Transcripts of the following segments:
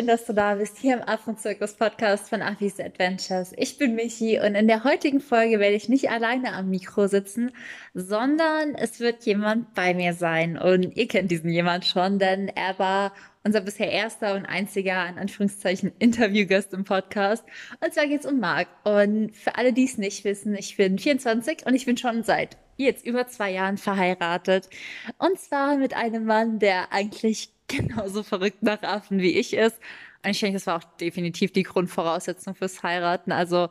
schön, dass du da bist, hier im Affenzirkus Podcast von Affis Adventures. Ich bin Michi und in der heutigen Folge werde ich nicht alleine am Mikro sitzen, sondern es wird jemand bei mir sein. Und ihr kennt diesen jemand schon, denn er war unser bisher erster und einziger, in Anführungszeichen, Interviewgast im Podcast. Und zwar geht es um Marc. Und für alle, die es nicht wissen, ich bin 24 und ich bin schon seit jetzt über zwei Jahren verheiratet. Und zwar mit einem Mann, der eigentlich genauso verrückt nach Affen wie ich ist. Und ich denke, das war auch definitiv die Grundvoraussetzung fürs Heiraten. Also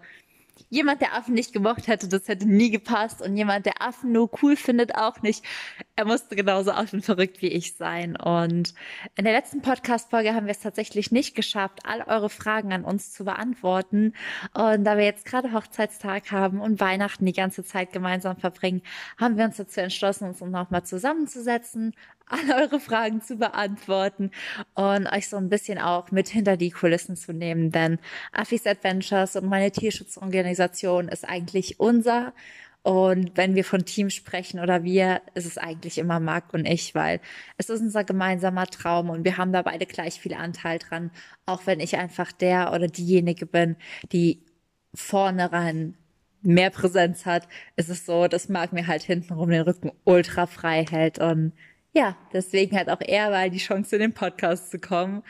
jemand, der Affen nicht gemocht hätte, das hätte nie gepasst. Und jemand, der Affen nur cool findet, auch nicht. Er musste genauso affenverrückt wie ich sein. Und in der letzten Podcast-Folge haben wir es tatsächlich nicht geschafft, all eure Fragen an uns zu beantworten. Und da wir jetzt gerade Hochzeitstag haben und Weihnachten die ganze Zeit gemeinsam verbringen, haben wir uns dazu entschlossen, uns nochmal zusammenzusetzen, alle eure Fragen zu beantworten und euch so ein bisschen auch mit hinter die Kulissen zu nehmen. Denn Affis Adventures und meine Tierschutzorganisation ist eigentlich unser. Und wenn wir von Team sprechen oder wir, ist es eigentlich immer Marc und ich, weil es ist unser gemeinsamer Traum und wir haben da beide gleich viel Anteil dran. Auch wenn ich einfach der oder diejenige bin, die vorne rein mehr Präsenz hat, ist es so, dass Marc mir halt hintenrum den Rücken ultra frei hält und ja, deswegen hat auch er mal die Chance, in den Podcast zu kommen.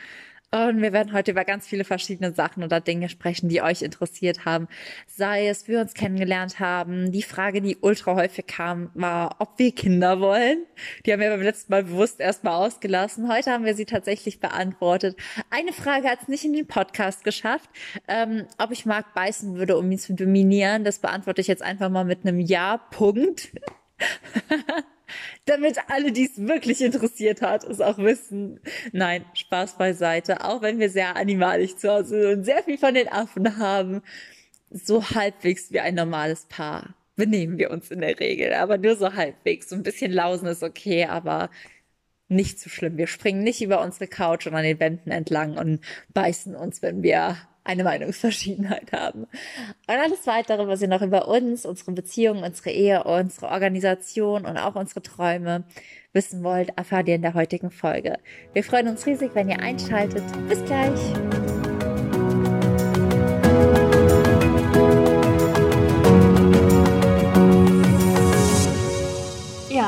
Und wir werden heute über ganz viele verschiedene Sachen oder Dinge sprechen, die euch interessiert haben. Sei es, wir uns kennengelernt haben. Die Frage, die ultra häufig kam, war, ob wir Kinder wollen. Die haben wir beim letzten Mal bewusst erstmal ausgelassen. Heute haben wir sie tatsächlich beantwortet. Eine Frage hat es nicht in den Podcast geschafft. Ähm, ob ich Marc beißen würde, um ihn zu dominieren, das beantworte ich jetzt einfach mal mit einem Ja, Punkt. damit alle, die es wirklich interessiert hat, es auch wissen. Nein, Spaß beiseite. Auch wenn wir sehr animalisch zu Hause sind und sehr viel von den Affen haben, so halbwegs wie ein normales Paar benehmen wir uns in der Regel. Aber nur so halbwegs. So ein bisschen Lausen ist okay, aber nicht so schlimm. Wir springen nicht über unsere Couch und an den Wänden entlang und beißen uns, wenn wir eine Meinungsverschiedenheit haben. Und alles weitere, was ihr noch über uns, unsere Beziehungen, unsere Ehe, unsere Organisation und auch unsere Träume wissen wollt, erfahrt ihr in der heutigen Folge. Wir freuen uns riesig, wenn ihr einschaltet. Bis gleich!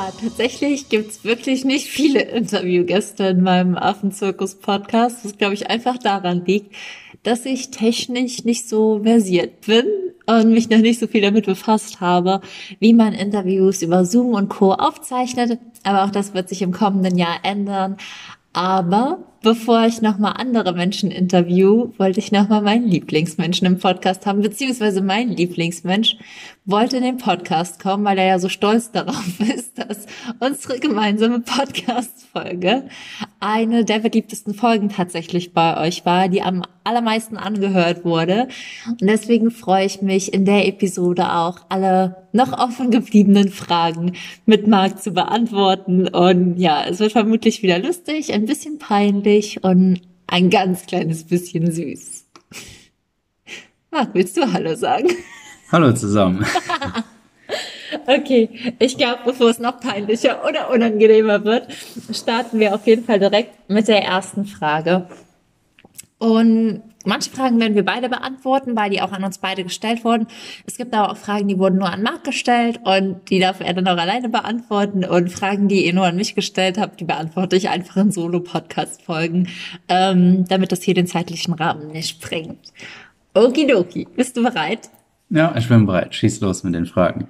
Ja, tatsächlich gibt's wirklich nicht viele Interviewgäste in meinem Affenzirkus-Podcast, was, glaube ich, einfach daran liegt, dass ich technisch nicht so versiert bin und mich noch nicht so viel damit befasst habe, wie man Interviews über Zoom und Co. aufzeichnet. Aber auch das wird sich im kommenden Jahr ändern. Aber bevor ich nochmal andere Menschen interview, wollte ich nochmal meinen Lieblingsmenschen im Podcast haben, beziehungsweise mein Lieblingsmensch wollte in den Podcast kommen, weil er ja so stolz darauf ist, dass unsere gemeinsame Podcast-Folge eine der beliebtesten Folgen tatsächlich bei euch war, die am allermeisten angehört wurde. Und deswegen freue ich mich in der Episode auch alle noch offen gebliebenen Fragen mit Marc zu beantworten. Und ja, es wird vermutlich wieder lustig, ein bisschen peinlich und ein ganz kleines bisschen süß. Marc, willst du Hallo sagen? Hallo zusammen. okay, ich glaube, bevor es noch peinlicher oder unangenehmer wird, starten wir auf jeden Fall direkt mit der ersten Frage. Und manche Fragen werden wir beide beantworten, weil die auch an uns beide gestellt wurden. Es gibt aber auch Fragen, die wurden nur an Marc gestellt und die darf er dann auch alleine beantworten. Und Fragen, die ihr nur an mich gestellt habt, die beantworte ich einfach in Solo-Podcast-Folgen, ähm, damit das hier den zeitlichen Rahmen nicht sprengt. Okidoki, bist du bereit? Ja, ich bin bereit. Schieß los mit den Fragen.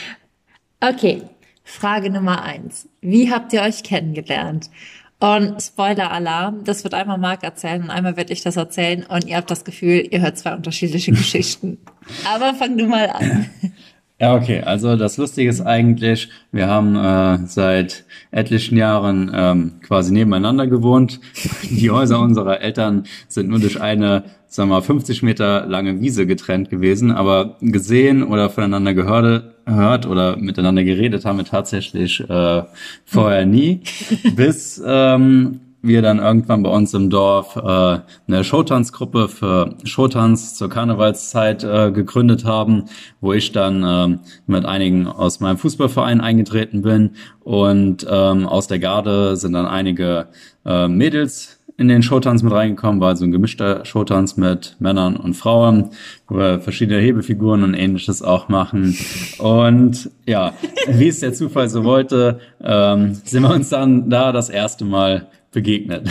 okay, Frage Nummer eins. Wie habt ihr euch kennengelernt? Und Spoiler-Alarm, das wird einmal Marc erzählen und einmal werde ich das erzählen und ihr habt das Gefühl, ihr hört zwei unterschiedliche Geschichten. Aber fang du mal an. Ja, okay. Also das Lustige ist eigentlich, wir haben äh, seit etlichen Jahren ähm, quasi nebeneinander gewohnt. Die Häuser unserer Eltern sind nur durch eine, sagen wir mal, 50 Meter lange Wiese getrennt gewesen, aber gesehen oder voneinander gehört, gehört oder miteinander geredet haben wir tatsächlich äh, vorher nie, bis ähm, wir dann irgendwann bei uns im Dorf äh, eine Showtanzgruppe für Showtanz zur Karnevalszeit äh, gegründet haben, wo ich dann äh, mit einigen aus meinem Fußballverein eingetreten bin und ähm, aus der Garde sind dann einige äh, Mädels in den Showtanz mit reingekommen, war so ein gemischter Showtanz mit Männern und Frauen, wo wir verschiedene Hebefiguren und ähnliches auch machen. Und ja, wie es der Zufall so wollte, ähm, sind wir uns dann da das erste Mal begegnet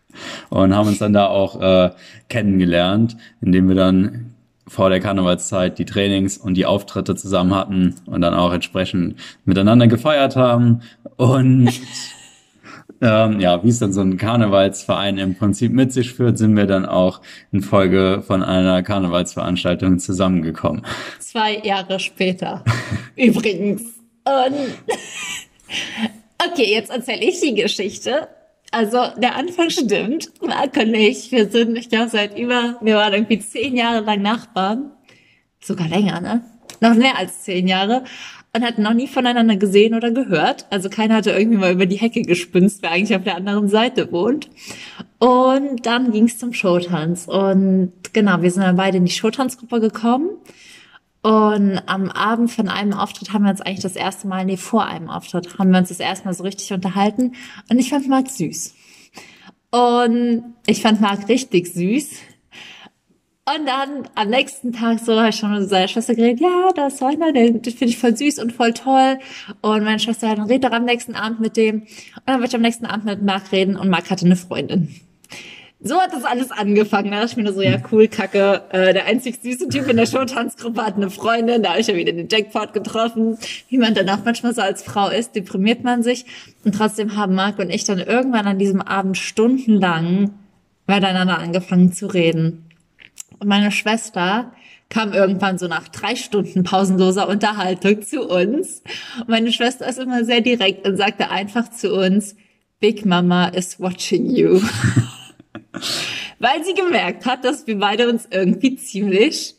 und haben uns dann da auch äh, kennengelernt, indem wir dann vor der Karnevalszeit die Trainings und die Auftritte zusammen hatten und dann auch entsprechend miteinander gefeiert haben und ähm, ja, wie es dann so ein Karnevalsverein im Prinzip mit sich führt, sind wir dann auch in Folge von einer Karnevalsveranstaltung zusammengekommen. Zwei Jahre später. Übrigens. Und okay, jetzt erzähle ich die Geschichte. Also der Anfang stimmt. Marc und ich, wir sind, ich glaube, seit über, wir waren irgendwie zehn Jahre lang Nachbarn. Sogar länger, ne? Noch mehr als zehn Jahre und hatten noch nie voneinander gesehen oder gehört. Also keiner hatte irgendwie mal über die Hecke gespünzt, wer eigentlich auf der anderen Seite wohnt. Und dann ging es zum Showtanz. Und genau, wir sind dann beide in die Showtanzgruppe gekommen. Und am Abend von einem Auftritt haben wir uns eigentlich das erste Mal, nee, vor einem Auftritt, haben wir uns das erste Mal so richtig unterhalten. Und ich fand Marc süß. Und ich fand Marc richtig süß. Und dann am nächsten Tag so habe ich schon mit seiner Schwester geredet, ja, da ist einer, den, den finde ich voll süß und voll toll. Und meine Schwester hat dann redet am nächsten Abend mit dem. Und dann wollte ich am nächsten Abend mit Marc reden und Marc hatte eine Freundin. So hat das alles angefangen. Da dachte ich mir nur so, ja cool, kacke. Äh, der einzig süße Typ in der Showtanzgruppe hat eine Freundin. Da habe ich ja wieder den Jackpot getroffen. Wie man dann auch manchmal so als Frau ist, deprimiert man sich. Und trotzdem haben Marc und ich dann irgendwann an diesem Abend stundenlang miteinander angefangen zu reden. Und meine Schwester kam irgendwann so nach drei Stunden pausenloser Unterhaltung zu uns. Und meine Schwester ist immer sehr direkt und sagte einfach zu uns, Big Mama is watching you. Weil sie gemerkt hat, dass wir beide uns irgendwie ziemlich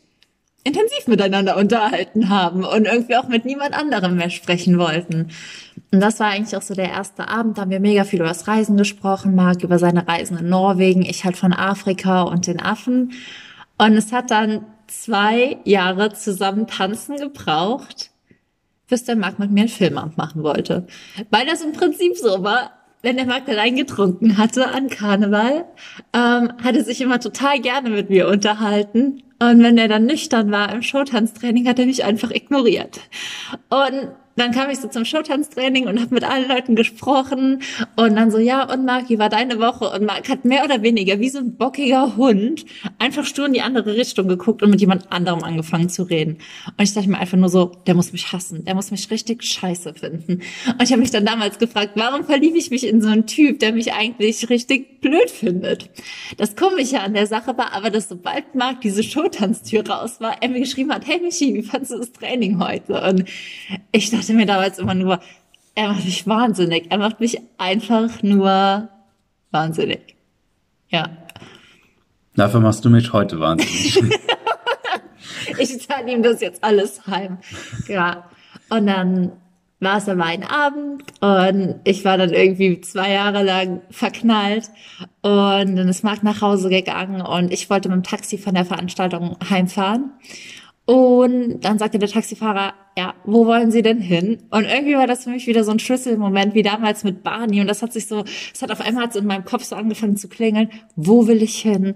intensiv miteinander unterhalten haben und irgendwie auch mit niemand anderem mehr sprechen wollten. Und das war eigentlich auch so der erste Abend. Da haben wir mega viel über das Reisen gesprochen, Marc über seine Reisen in Norwegen, ich halt von Afrika und den Affen. Und es hat dann zwei Jahre zusammen tanzen gebraucht, bis der Marc mit mir einen Filmamt machen wollte. Weil das im Prinzip so war, wenn der Marc allein getrunken hatte an Karneval, ähm, hat er sich immer total gerne mit mir unterhalten. Und wenn er dann nüchtern war im Showtanztraining, hat er mich einfach ignoriert. Und dann kam ich so zum Showtanztraining und habe mit allen Leuten gesprochen und dann so, ja, und Marc, wie war deine Woche? Und Marc hat mehr oder weniger wie so ein bockiger Hund einfach stur in die andere Richtung geguckt und mit jemand anderem angefangen zu reden. Und ich dachte mir einfach nur so, der muss mich hassen, der muss mich richtig scheiße finden. Und ich habe mich dann damals gefragt, warum verliebe ich mich in so einen Typ, der mich eigentlich richtig blöd findet? Das Komische an der Sache war aber, dass sobald Marc diese Showtanztür raus war, er mir geschrieben hat, hey Michi, wie fandest du das Training heute? Und ich dachte, dachte mir damals immer nur, er macht mich wahnsinnig. Er macht mich einfach nur wahnsinnig. Ja. Dafür machst du mich heute wahnsinnig. ich zahle ihm das jetzt alles heim. Ja. Und dann war es aber ein Abend und ich war dann irgendwie zwei Jahre lang verknallt und dann ist Marc nach Hause gegangen und ich wollte mit dem Taxi von der Veranstaltung heimfahren und dann sagte der Taxifahrer, ja, wo wollen Sie denn hin? Und irgendwie war das für mich wieder so ein Schlüsselmoment wie damals mit Barney. Und das hat sich so, es hat auf einmal in meinem Kopf so angefangen zu klingeln. Wo will ich hin?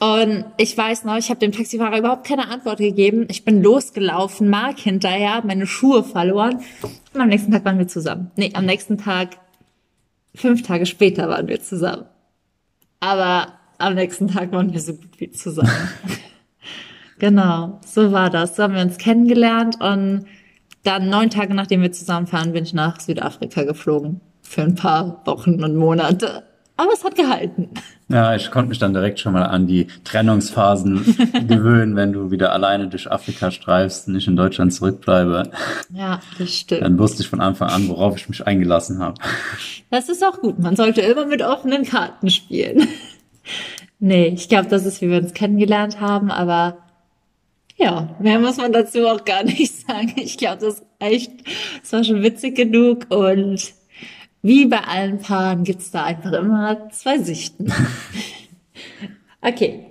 Und ich weiß noch, ich habe dem Taxifahrer überhaupt keine Antwort gegeben. Ich bin losgelaufen, Mark hinterher, meine Schuhe verloren. Und am nächsten Tag waren wir zusammen. Nee, am nächsten Tag, fünf Tage später waren wir zusammen. Aber am nächsten Tag waren wir so gut wie zusammen. Genau, so war das. So haben wir uns kennengelernt und dann neun Tage nachdem wir zusammenfahren, bin ich nach Südafrika geflogen. Für ein paar Wochen und Monate. Aber es hat gehalten. Ja, ich konnte mich dann direkt schon mal an die Trennungsphasen gewöhnen, wenn du wieder alleine durch Afrika streifst und nicht in Deutschland zurückbleibe. Ja, das stimmt. Dann wusste ich von Anfang an, worauf ich mich eingelassen habe. Das ist auch gut. Man sollte immer mit offenen Karten spielen. nee, ich glaube, das ist, wie wir uns kennengelernt haben, aber ja, mehr muss man dazu auch gar nicht sagen. Ich glaube, das reicht. Es war schon witzig genug und wie bei allen Paaren gibt's da einfach immer zwei Sichten. okay,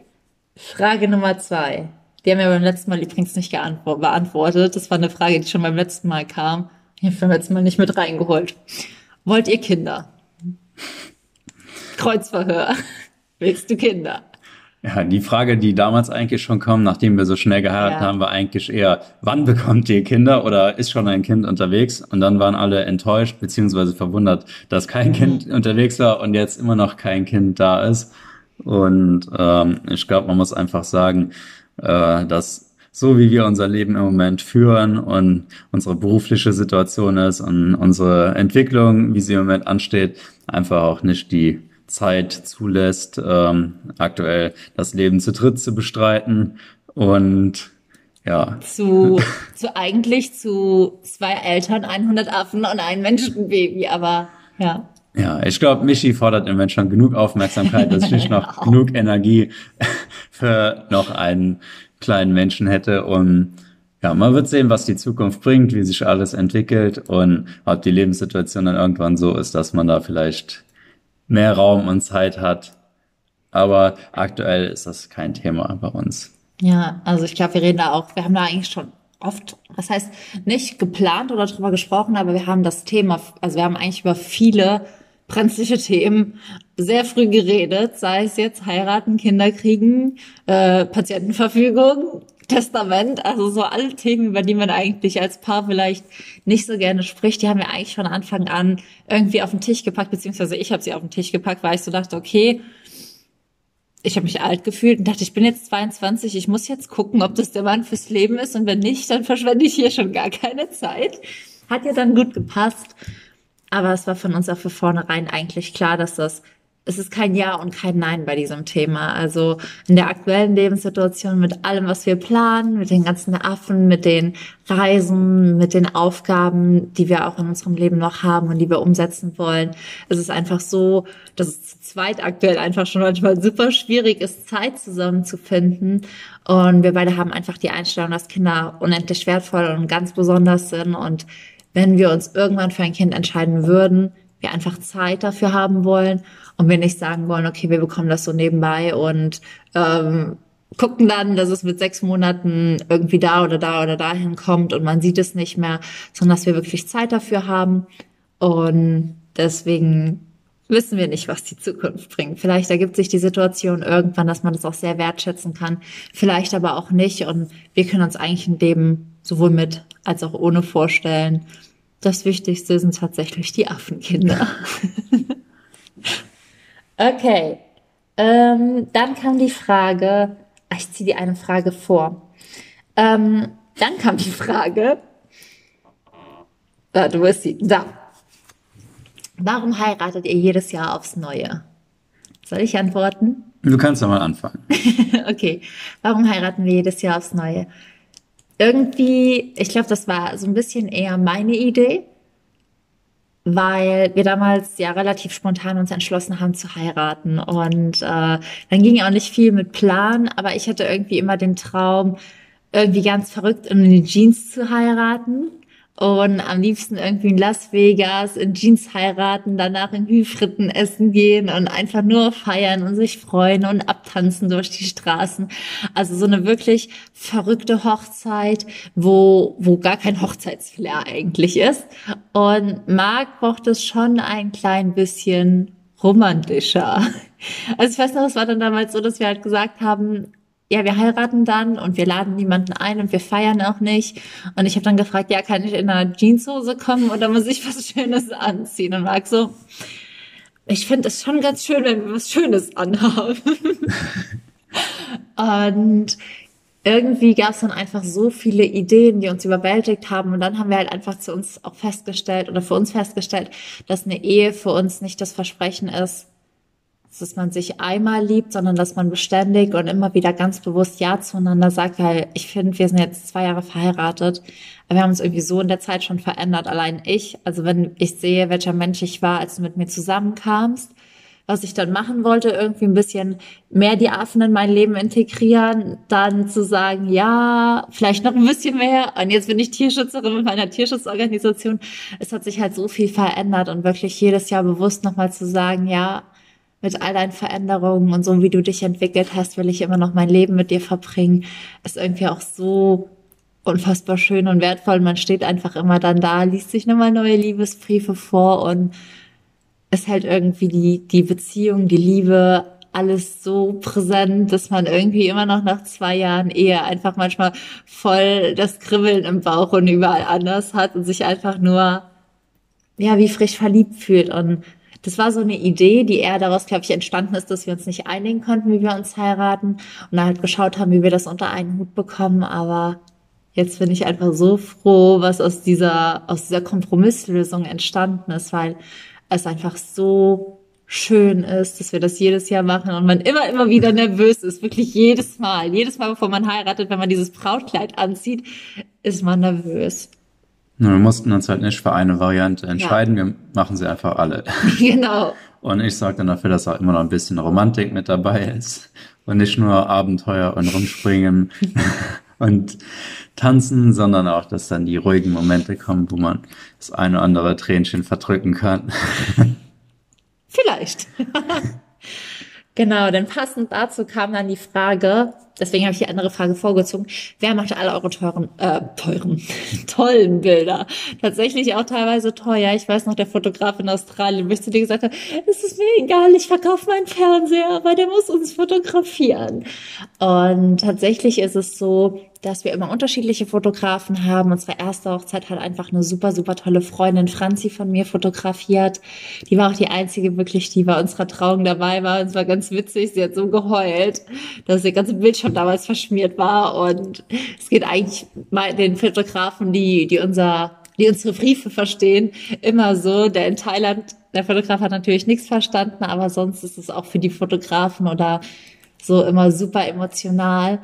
Frage Nummer zwei. Die haben wir beim letzten Mal übrigens nicht beantwortet. Das war eine Frage, die schon beim letzten Mal kam. Ich habe beim letzten Mal nicht mit reingeholt. Wollt ihr Kinder? Kreuzverhör. Willst du Kinder? Ja, die Frage, die damals eigentlich schon kam, nachdem wir so schnell geheiratet ja. haben, war eigentlich eher, wann bekommt ihr Kinder oder ist schon ein Kind unterwegs? Und dann waren alle enttäuscht beziehungsweise verwundert, dass kein mhm. Kind unterwegs war und jetzt immer noch kein Kind da ist. Und ähm, ich glaube, man muss einfach sagen, äh, dass so wie wir unser Leben im Moment führen und unsere berufliche Situation ist und unsere Entwicklung, wie sie im Moment ansteht, einfach auch nicht die Zeit zulässt, ähm, aktuell das Leben zu dritt zu bestreiten und ja. Zu, zu eigentlich zu zwei Eltern, 100 Affen und ein Menschenbaby, aber ja. Ja, ich glaube, Michi fordert im Moment schon genug Aufmerksamkeit, dass ich noch genug Energie für noch einen kleinen Menschen hätte und ja, man wird sehen, was die Zukunft bringt, wie sich alles entwickelt und ob die Lebenssituation dann irgendwann so ist, dass man da vielleicht mehr Raum und Zeit hat. Aber aktuell ist das kein Thema bei uns. Ja, also ich glaube, wir reden da auch, wir haben da eigentlich schon oft, was heißt nicht geplant oder drüber gesprochen, aber wir haben das Thema, also wir haben eigentlich über viele brenzliche Themen sehr früh geredet, sei es jetzt heiraten, Kinder kriegen, äh, Patientenverfügung, Testament, also so alle Themen, über die man eigentlich als Paar vielleicht nicht so gerne spricht, die haben wir eigentlich von Anfang an irgendwie auf den Tisch gepackt, beziehungsweise ich habe sie auf den Tisch gepackt, weil ich so dachte, okay, ich habe mich alt gefühlt und dachte, ich bin jetzt 22, ich muss jetzt gucken, ob das der Mann fürs Leben ist und wenn nicht, dann verschwende ich hier schon gar keine Zeit. Hat ja dann gut gepasst, aber es war von uns auch für vornherein eigentlich klar, dass das es ist kein Ja und kein Nein bei diesem Thema. Also in der aktuellen Lebenssituation mit allem, was wir planen, mit den ganzen Affen, mit den Reisen, mit den Aufgaben, die wir auch in unserem Leben noch haben und die wir umsetzen wollen, es ist einfach so, dass es zu zweit aktuell einfach schon manchmal super schwierig ist, Zeit zusammenzufinden. Und wir beide haben einfach die Einstellung, dass Kinder unendlich wertvoll und ganz besonders sind. Und wenn wir uns irgendwann für ein Kind entscheiden würden, wir einfach Zeit dafür haben wollen und wir nicht sagen wollen, okay, wir bekommen das so nebenbei und ähm, gucken dann, dass es mit sechs Monaten irgendwie da oder da oder dahin kommt und man sieht es nicht mehr, sondern dass wir wirklich Zeit dafür haben. Und deswegen wissen wir nicht, was die Zukunft bringt. Vielleicht ergibt sich die Situation irgendwann, dass man das auch sehr wertschätzen kann, vielleicht aber auch nicht. Und wir können uns eigentlich ein Leben sowohl mit als auch ohne vorstellen. Das Wichtigste sind tatsächlich die Affenkinder. Okay. Ähm, dann kam die Frage, ach, ich ziehe dir eine Frage vor. Ähm, dann kam die Frage, ah, du wirst sie, da. Warum heiratet ihr jedes Jahr aufs Neue? Soll ich antworten? Du kannst ja mal anfangen. okay. Warum heiraten wir jedes Jahr aufs Neue? Irgendwie, ich glaube, das war so ein bisschen eher meine Idee weil wir damals ja relativ spontan uns entschlossen haben zu heiraten. Und äh, dann ging auch nicht viel mit Plan, aber ich hatte irgendwie immer den Traum, irgendwie ganz verrückt in die Jeans zu heiraten und am liebsten irgendwie in Las Vegas in Jeans heiraten, danach in Hüfritten essen gehen und einfach nur feiern und sich freuen und abtanzen durch die Straßen. Also so eine wirklich verrückte Hochzeit, wo, wo gar kein Hochzeitsflair eigentlich ist. Und Marc braucht es schon ein klein bisschen romantischer. Also ich weiß noch, es war dann damals so, dass wir halt gesagt haben, ja, wir heiraten dann und wir laden niemanden ein und wir feiern auch nicht. Und ich habe dann gefragt, ja, kann ich in einer Jeanshose kommen oder muss ich was Schönes anziehen? Und Marc so, ich finde es schon ganz schön, wenn wir was Schönes anhaben. und irgendwie gab es dann einfach so viele Ideen, die uns überwältigt haben. Und dann haben wir halt einfach zu uns auch festgestellt oder für uns festgestellt, dass eine Ehe für uns nicht das Versprechen ist, dass man sich einmal liebt, sondern dass man beständig und immer wieder ganz bewusst Ja zueinander sagt, weil ich finde, wir sind jetzt zwei Jahre verheiratet, aber wir haben uns irgendwie so in der Zeit schon verändert. Allein ich, also wenn ich sehe, welcher Mensch ich war, als du mit mir zusammenkamst, was ich dann machen wollte, irgendwie ein bisschen mehr die Affen in mein Leben integrieren, dann zu sagen, ja, vielleicht noch ein bisschen mehr. Und jetzt bin ich Tierschützerin mit meiner Tierschutzorganisation. Es hat sich halt so viel verändert und wirklich jedes Jahr bewusst nochmal zu sagen, ja, mit all deinen Veränderungen und so wie du dich entwickelt hast, will ich immer noch mein Leben mit dir verbringen, ist irgendwie auch so unfassbar schön und wertvoll. Man steht einfach immer dann da, liest sich nochmal neue Liebesbriefe vor und ist halt irgendwie die, die Beziehung, die Liebe, alles so präsent, dass man irgendwie immer noch nach zwei Jahren Ehe einfach manchmal voll das Kribbeln im Bauch und überall anders hat und sich einfach nur, ja, wie frisch verliebt fühlt. Und das war so eine Idee, die eher daraus, glaube ich, entstanden ist, dass wir uns nicht einigen konnten, wie wir uns heiraten und dann halt geschaut haben, wie wir das unter einen Hut bekommen. Aber jetzt bin ich einfach so froh, was aus dieser, aus dieser Kompromisslösung entstanden ist, weil es einfach so schön ist, dass wir das jedes Jahr machen und man immer, immer wieder nervös ist. Wirklich jedes Mal. Jedes Mal, bevor man heiratet, wenn man dieses Brautkleid anzieht, ist man nervös. Wir mussten uns halt nicht für eine Variante entscheiden. Ja. Wir machen sie einfach alle. Genau. Und ich sage dann dafür, dass auch immer noch ein bisschen Romantik mit dabei ist. Und nicht nur Abenteuer und Rumspringen und tanzen, sondern auch, dass dann die ruhigen Momente kommen, wo man das eine oder andere Tränchen verdrücken kann. Vielleicht. genau, denn passend dazu kam dann die Frage, deswegen habe ich die andere Frage vorgezogen. Wer macht alle eure teuren, äh, teuren, tollen Bilder? Tatsächlich auch teilweise teuer. Ich weiß noch, der Fotograf in Australien, bis zu dir gesagt hat, es ist mir egal, ich verkaufe meinen Fernseher, weil der muss uns fotografieren. Und tatsächlich ist es so, dass wir immer unterschiedliche Fotografen haben. Unsere erste Hochzeit hat einfach eine super, super tolle Freundin Franzi von mir fotografiert. Die war auch die einzige wirklich, die bei unserer Trauung dabei war. Und es war ganz witzig. Sie hat so geheult, dass ihr ganze Bildschirm damals verschmiert war. Und es geht eigentlich mal den Fotografen, die, die unser die unsere Briefe verstehen, immer so. Der in Thailand, der Fotograf hat natürlich nichts verstanden, aber sonst ist es auch für die Fotografen oder so immer super emotional.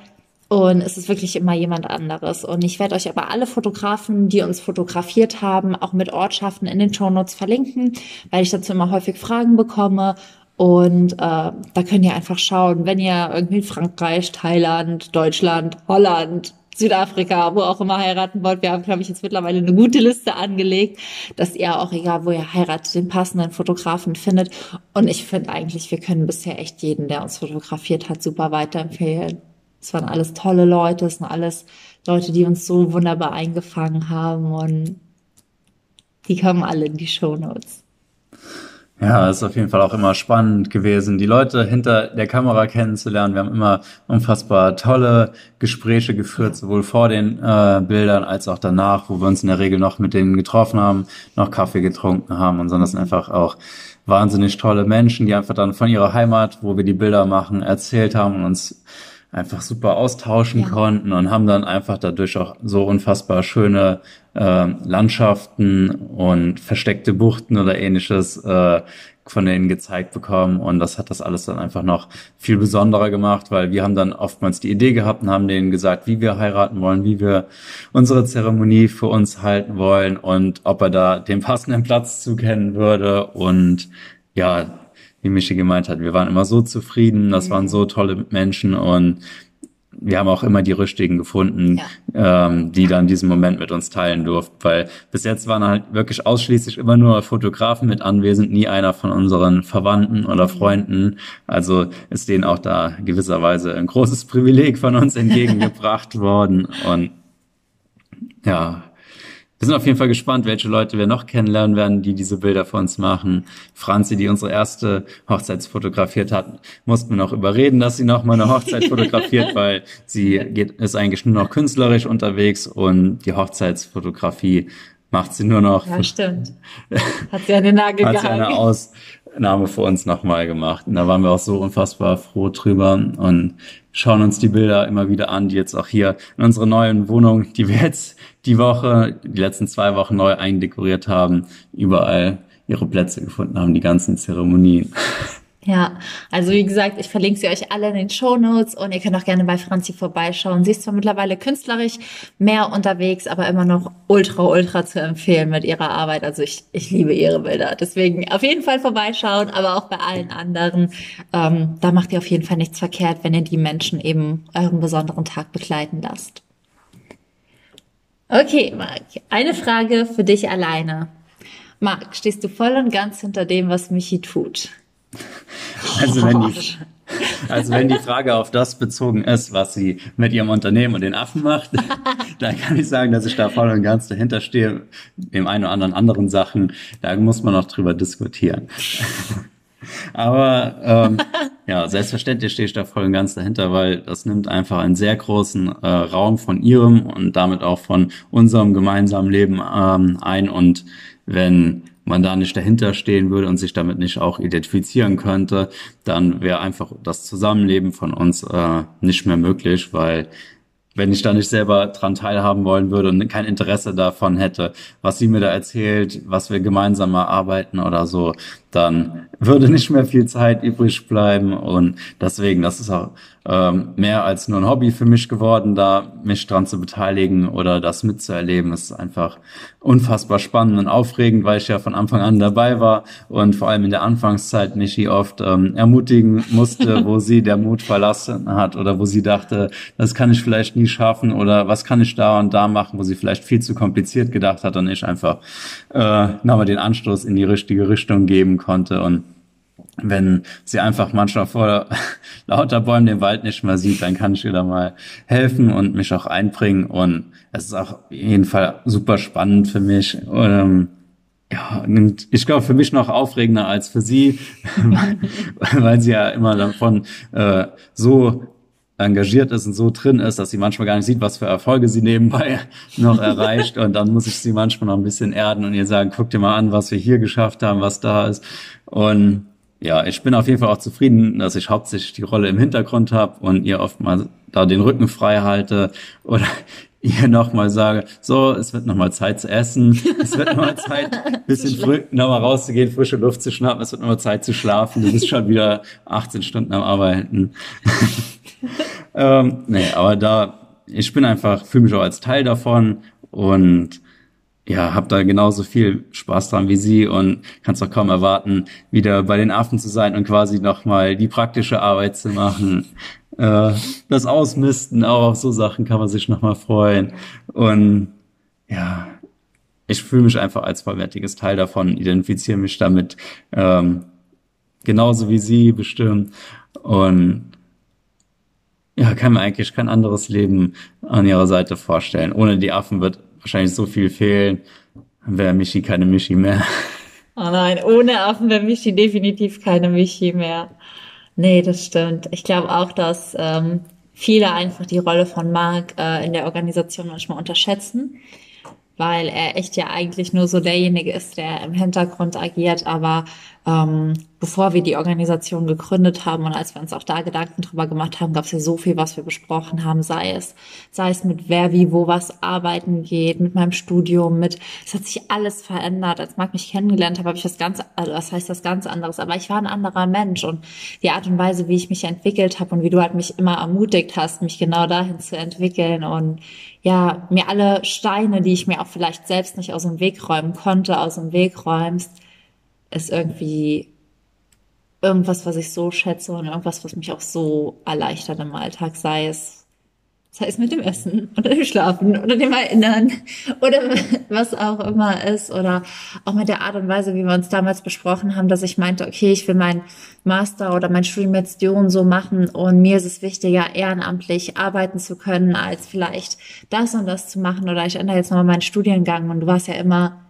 Und es ist wirklich immer jemand anderes. Und ich werde euch aber alle Fotografen, die uns fotografiert haben, auch mit Ortschaften in den Show Notes verlinken, weil ich dazu immer häufig Fragen bekomme. Und äh, da könnt ihr einfach schauen, wenn ihr irgendwie Frankreich, Thailand, Deutschland, Holland, Südafrika, wo auch immer heiraten wollt. Wir haben, glaube ich, jetzt mittlerweile eine gute Liste angelegt, dass ihr auch, egal wo ihr heiratet, den passenden Fotografen findet. Und ich finde eigentlich, wir können bisher echt jeden, der uns fotografiert hat, super weiterempfehlen. Es waren alles tolle Leute, es sind alles Leute, die uns so wunderbar eingefangen haben und die kommen alle in die Show Notes. Ja, es ist auf jeden Fall auch immer spannend gewesen, die Leute hinter der Kamera kennenzulernen. Wir haben immer unfassbar tolle Gespräche geführt, sowohl vor den äh, Bildern als auch danach, wo wir uns in der Regel noch mit denen getroffen haben, noch Kaffee getrunken haben und sondern einfach auch wahnsinnig tolle Menschen, die einfach dann von ihrer Heimat, wo wir die Bilder machen, erzählt haben und uns einfach super austauschen ja. konnten und haben dann einfach dadurch auch so unfassbar schöne äh, Landschaften und versteckte Buchten oder ähnliches äh, von denen gezeigt bekommen und das hat das alles dann einfach noch viel besonderer gemacht, weil wir haben dann oftmals die Idee gehabt und haben denen gesagt, wie wir heiraten wollen, wie wir unsere Zeremonie für uns halten wollen und ob er da den passenden Platz zukennen würde und ja, wie Michi gemeint hat, wir waren immer so zufrieden, das waren so tolle Menschen und wir haben auch immer die richtigen gefunden, ja. ähm, die dann diesen Moment mit uns teilen durften, weil bis jetzt waren halt wirklich ausschließlich immer nur Fotografen mit anwesend, nie einer von unseren Verwandten oder mhm. Freunden. Also ist denen auch da gewisserweise ein großes Privileg von uns entgegengebracht worden und ja, wir sind auf jeden Fall gespannt, welche Leute wir noch kennenlernen werden, die diese Bilder für uns machen. Franzi, die unsere erste Hochzeit fotografiert hat, mussten wir noch überreden, dass sie noch mal eine Hochzeit fotografiert, weil sie geht, ist eigentlich nur noch künstlerisch unterwegs und die Hochzeitsfotografie macht sie nur noch. Ja, stimmt. Hat sie eine Nagel Hat sie eine Ausnahme für uns nochmal gemacht. Und da waren wir auch so unfassbar froh drüber und schauen uns die Bilder immer wieder an, die jetzt auch hier in unserer neuen Wohnung, die wir jetzt die Woche, die letzten zwei Wochen neu eindekoriert haben, überall ihre Plätze gefunden haben, die ganzen Zeremonien. Ja, also wie gesagt, ich verlinke sie euch alle in den Show Notes und ihr könnt auch gerne bei Franzi vorbeischauen. Sie ist zwar mittlerweile künstlerisch mehr unterwegs, aber immer noch ultra, ultra zu empfehlen mit ihrer Arbeit. Also ich, ich liebe ihre Bilder. Deswegen auf jeden Fall vorbeischauen, aber auch bei allen anderen. Ähm, da macht ihr auf jeden Fall nichts verkehrt, wenn ihr die Menschen eben euren besonderen Tag begleiten lasst. Okay, Marc, eine Frage für dich alleine. Marc, stehst du voll und ganz hinter dem, was Michi tut? Also wenn, die, also wenn die Frage auf das bezogen ist, was sie mit ihrem Unternehmen und den Affen macht, dann kann ich sagen, dass ich da voll und ganz dahinter stehe. Dem einen oder anderen anderen Sachen, da muss man noch drüber diskutieren. Aber ähm, ja, selbstverständlich stehe ich da voll und ganz dahinter, weil das nimmt einfach einen sehr großen äh, Raum von ihrem und damit auch von unserem gemeinsamen Leben ähm, ein. Und wenn man da nicht dahinter stehen würde und sich damit nicht auch identifizieren könnte, dann wäre einfach das Zusammenleben von uns äh, nicht mehr möglich, weil wenn ich da nicht selber dran teilhaben wollen würde und kein Interesse davon hätte, was sie mir da erzählt, was wir gemeinsam erarbeiten oder so, dann würde nicht mehr viel Zeit übrig bleiben und deswegen, das ist auch ähm, mehr als nur ein Hobby für mich geworden, da mich dran zu beteiligen oder das mitzuerleben. Es ist einfach unfassbar spannend und aufregend, weil ich ja von Anfang an dabei war und vor allem in der Anfangszeit Michi oft ähm, ermutigen musste, wo sie der Mut verlassen hat oder wo sie dachte, das kann ich vielleicht nie schaffen oder was kann ich da und da machen, wo sie vielleicht viel zu kompliziert gedacht hat und ich einfach äh, nochmal den Anstoß in die richtige Richtung geben konnte und wenn sie einfach manchmal vor lauter Bäumen den Wald nicht mehr sieht, dann kann ich ihr da mal helfen und mich auch einbringen. Und es ist auch auf jeden Fall super spannend für mich. Und, ähm, ja, und ich glaube für mich noch aufregender als für sie, weil sie ja immer davon äh, so engagiert ist und so drin ist, dass sie manchmal gar nicht sieht, was für Erfolge sie nebenbei noch erreicht. Und dann muss ich sie manchmal noch ein bisschen erden und ihr sagen, guck dir mal an, was wir hier geschafft haben, was da ist. Und ja, ich bin auf jeden Fall auch zufrieden, dass ich hauptsächlich die Rolle im Hintergrund habe und ihr oft mal da den Rücken frei halte oder ihr nochmal sage, so, es wird nochmal Zeit zu essen, es wird nochmal Zeit, bisschen früh nochmal rauszugehen, frische Luft zu schnappen, es wird nochmal Zeit zu schlafen, du bist schon wieder 18 Stunden am Arbeiten. ähm, nee, aber da, ich bin einfach, fühle mich auch als Teil davon und ja, hab da genauso viel Spaß dran wie sie und kann's auch kaum erwarten, wieder bei den Affen zu sein und quasi nochmal die praktische Arbeit zu machen. Äh, das Ausmisten, auch auf so Sachen kann man sich nochmal freuen. Und ja, ich fühle mich einfach als vollwertiges Teil davon, identifiziere mich damit ähm, genauso wie sie bestimmt. Und ja, kann mir eigentlich kein anderes Leben an ihrer Seite vorstellen. Ohne die Affen wird wahrscheinlich so viel fehlen, wäre Michi keine Michi mehr. Oh nein, ohne Affen wäre Michi definitiv keine Michi mehr. Nee, das stimmt. Ich glaube auch, dass ähm, viele einfach die Rolle von Marc äh, in der Organisation manchmal unterschätzen, weil er echt ja eigentlich nur so derjenige ist, der im Hintergrund agiert, aber ähm, bevor wir die Organisation gegründet haben und als wir uns auch da Gedanken drüber gemacht haben, gab es ja so viel, was wir besprochen haben, sei es, sei es mit wer, wie, wo, was arbeiten geht, mit meinem Studium, mit, es hat sich alles verändert. Als Marc mich kennengelernt habe, habe ich was ganz, also was heißt das ganz anderes, aber ich war ein anderer Mensch. Und die Art und Weise, wie ich mich entwickelt habe und wie du halt mich immer ermutigt hast, mich genau dahin zu entwickeln und ja, mir alle Steine, die ich mir auch vielleicht selbst nicht aus dem Weg räumen konnte, aus dem Weg räumst, ist irgendwie irgendwas, was ich so schätze und irgendwas, was mich auch so erleichtert im Alltag, sei es sei es mit dem Essen oder dem Schlafen oder dem Erinnern oder was auch immer ist oder auch mit der Art und Weise, wie wir uns damals besprochen haben, dass ich meinte, okay, ich will mein Master oder mein Studium jetzt so machen und mir ist es wichtiger, ehrenamtlich arbeiten zu können, als vielleicht das und das zu machen oder ich ändere jetzt nochmal meinen Studiengang und du warst ja immer,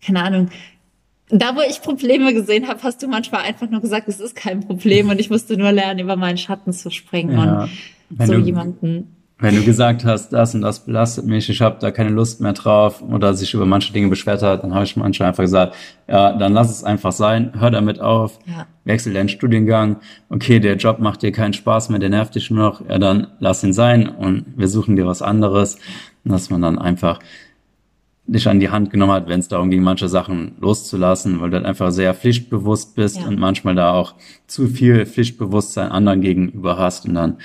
keine Ahnung, da, wo ich Probleme gesehen habe, hast du manchmal einfach nur gesagt, es ist kein Problem und ich musste nur lernen, über meinen Schatten zu springen ja, und so du, jemanden. Wenn du gesagt hast, das und das belastet mich, ich habe da keine Lust mehr drauf oder sich über manche Dinge beschwert hat, dann habe ich manchmal einfach gesagt, ja, dann lass es einfach sein, hör damit auf, ja. wechsel deinen Studiengang, okay, der Job macht dir keinen Spaß mehr, der nervt dich nur noch, ja, dann lass ihn sein und wir suchen dir was anderes, dass man dann einfach dich an die Hand genommen hat, wenn es darum ging, manche Sachen loszulassen, weil du halt einfach sehr pflichtbewusst bist ja. und manchmal da auch zu viel Pflichtbewusstsein anderen gegenüber hast und dann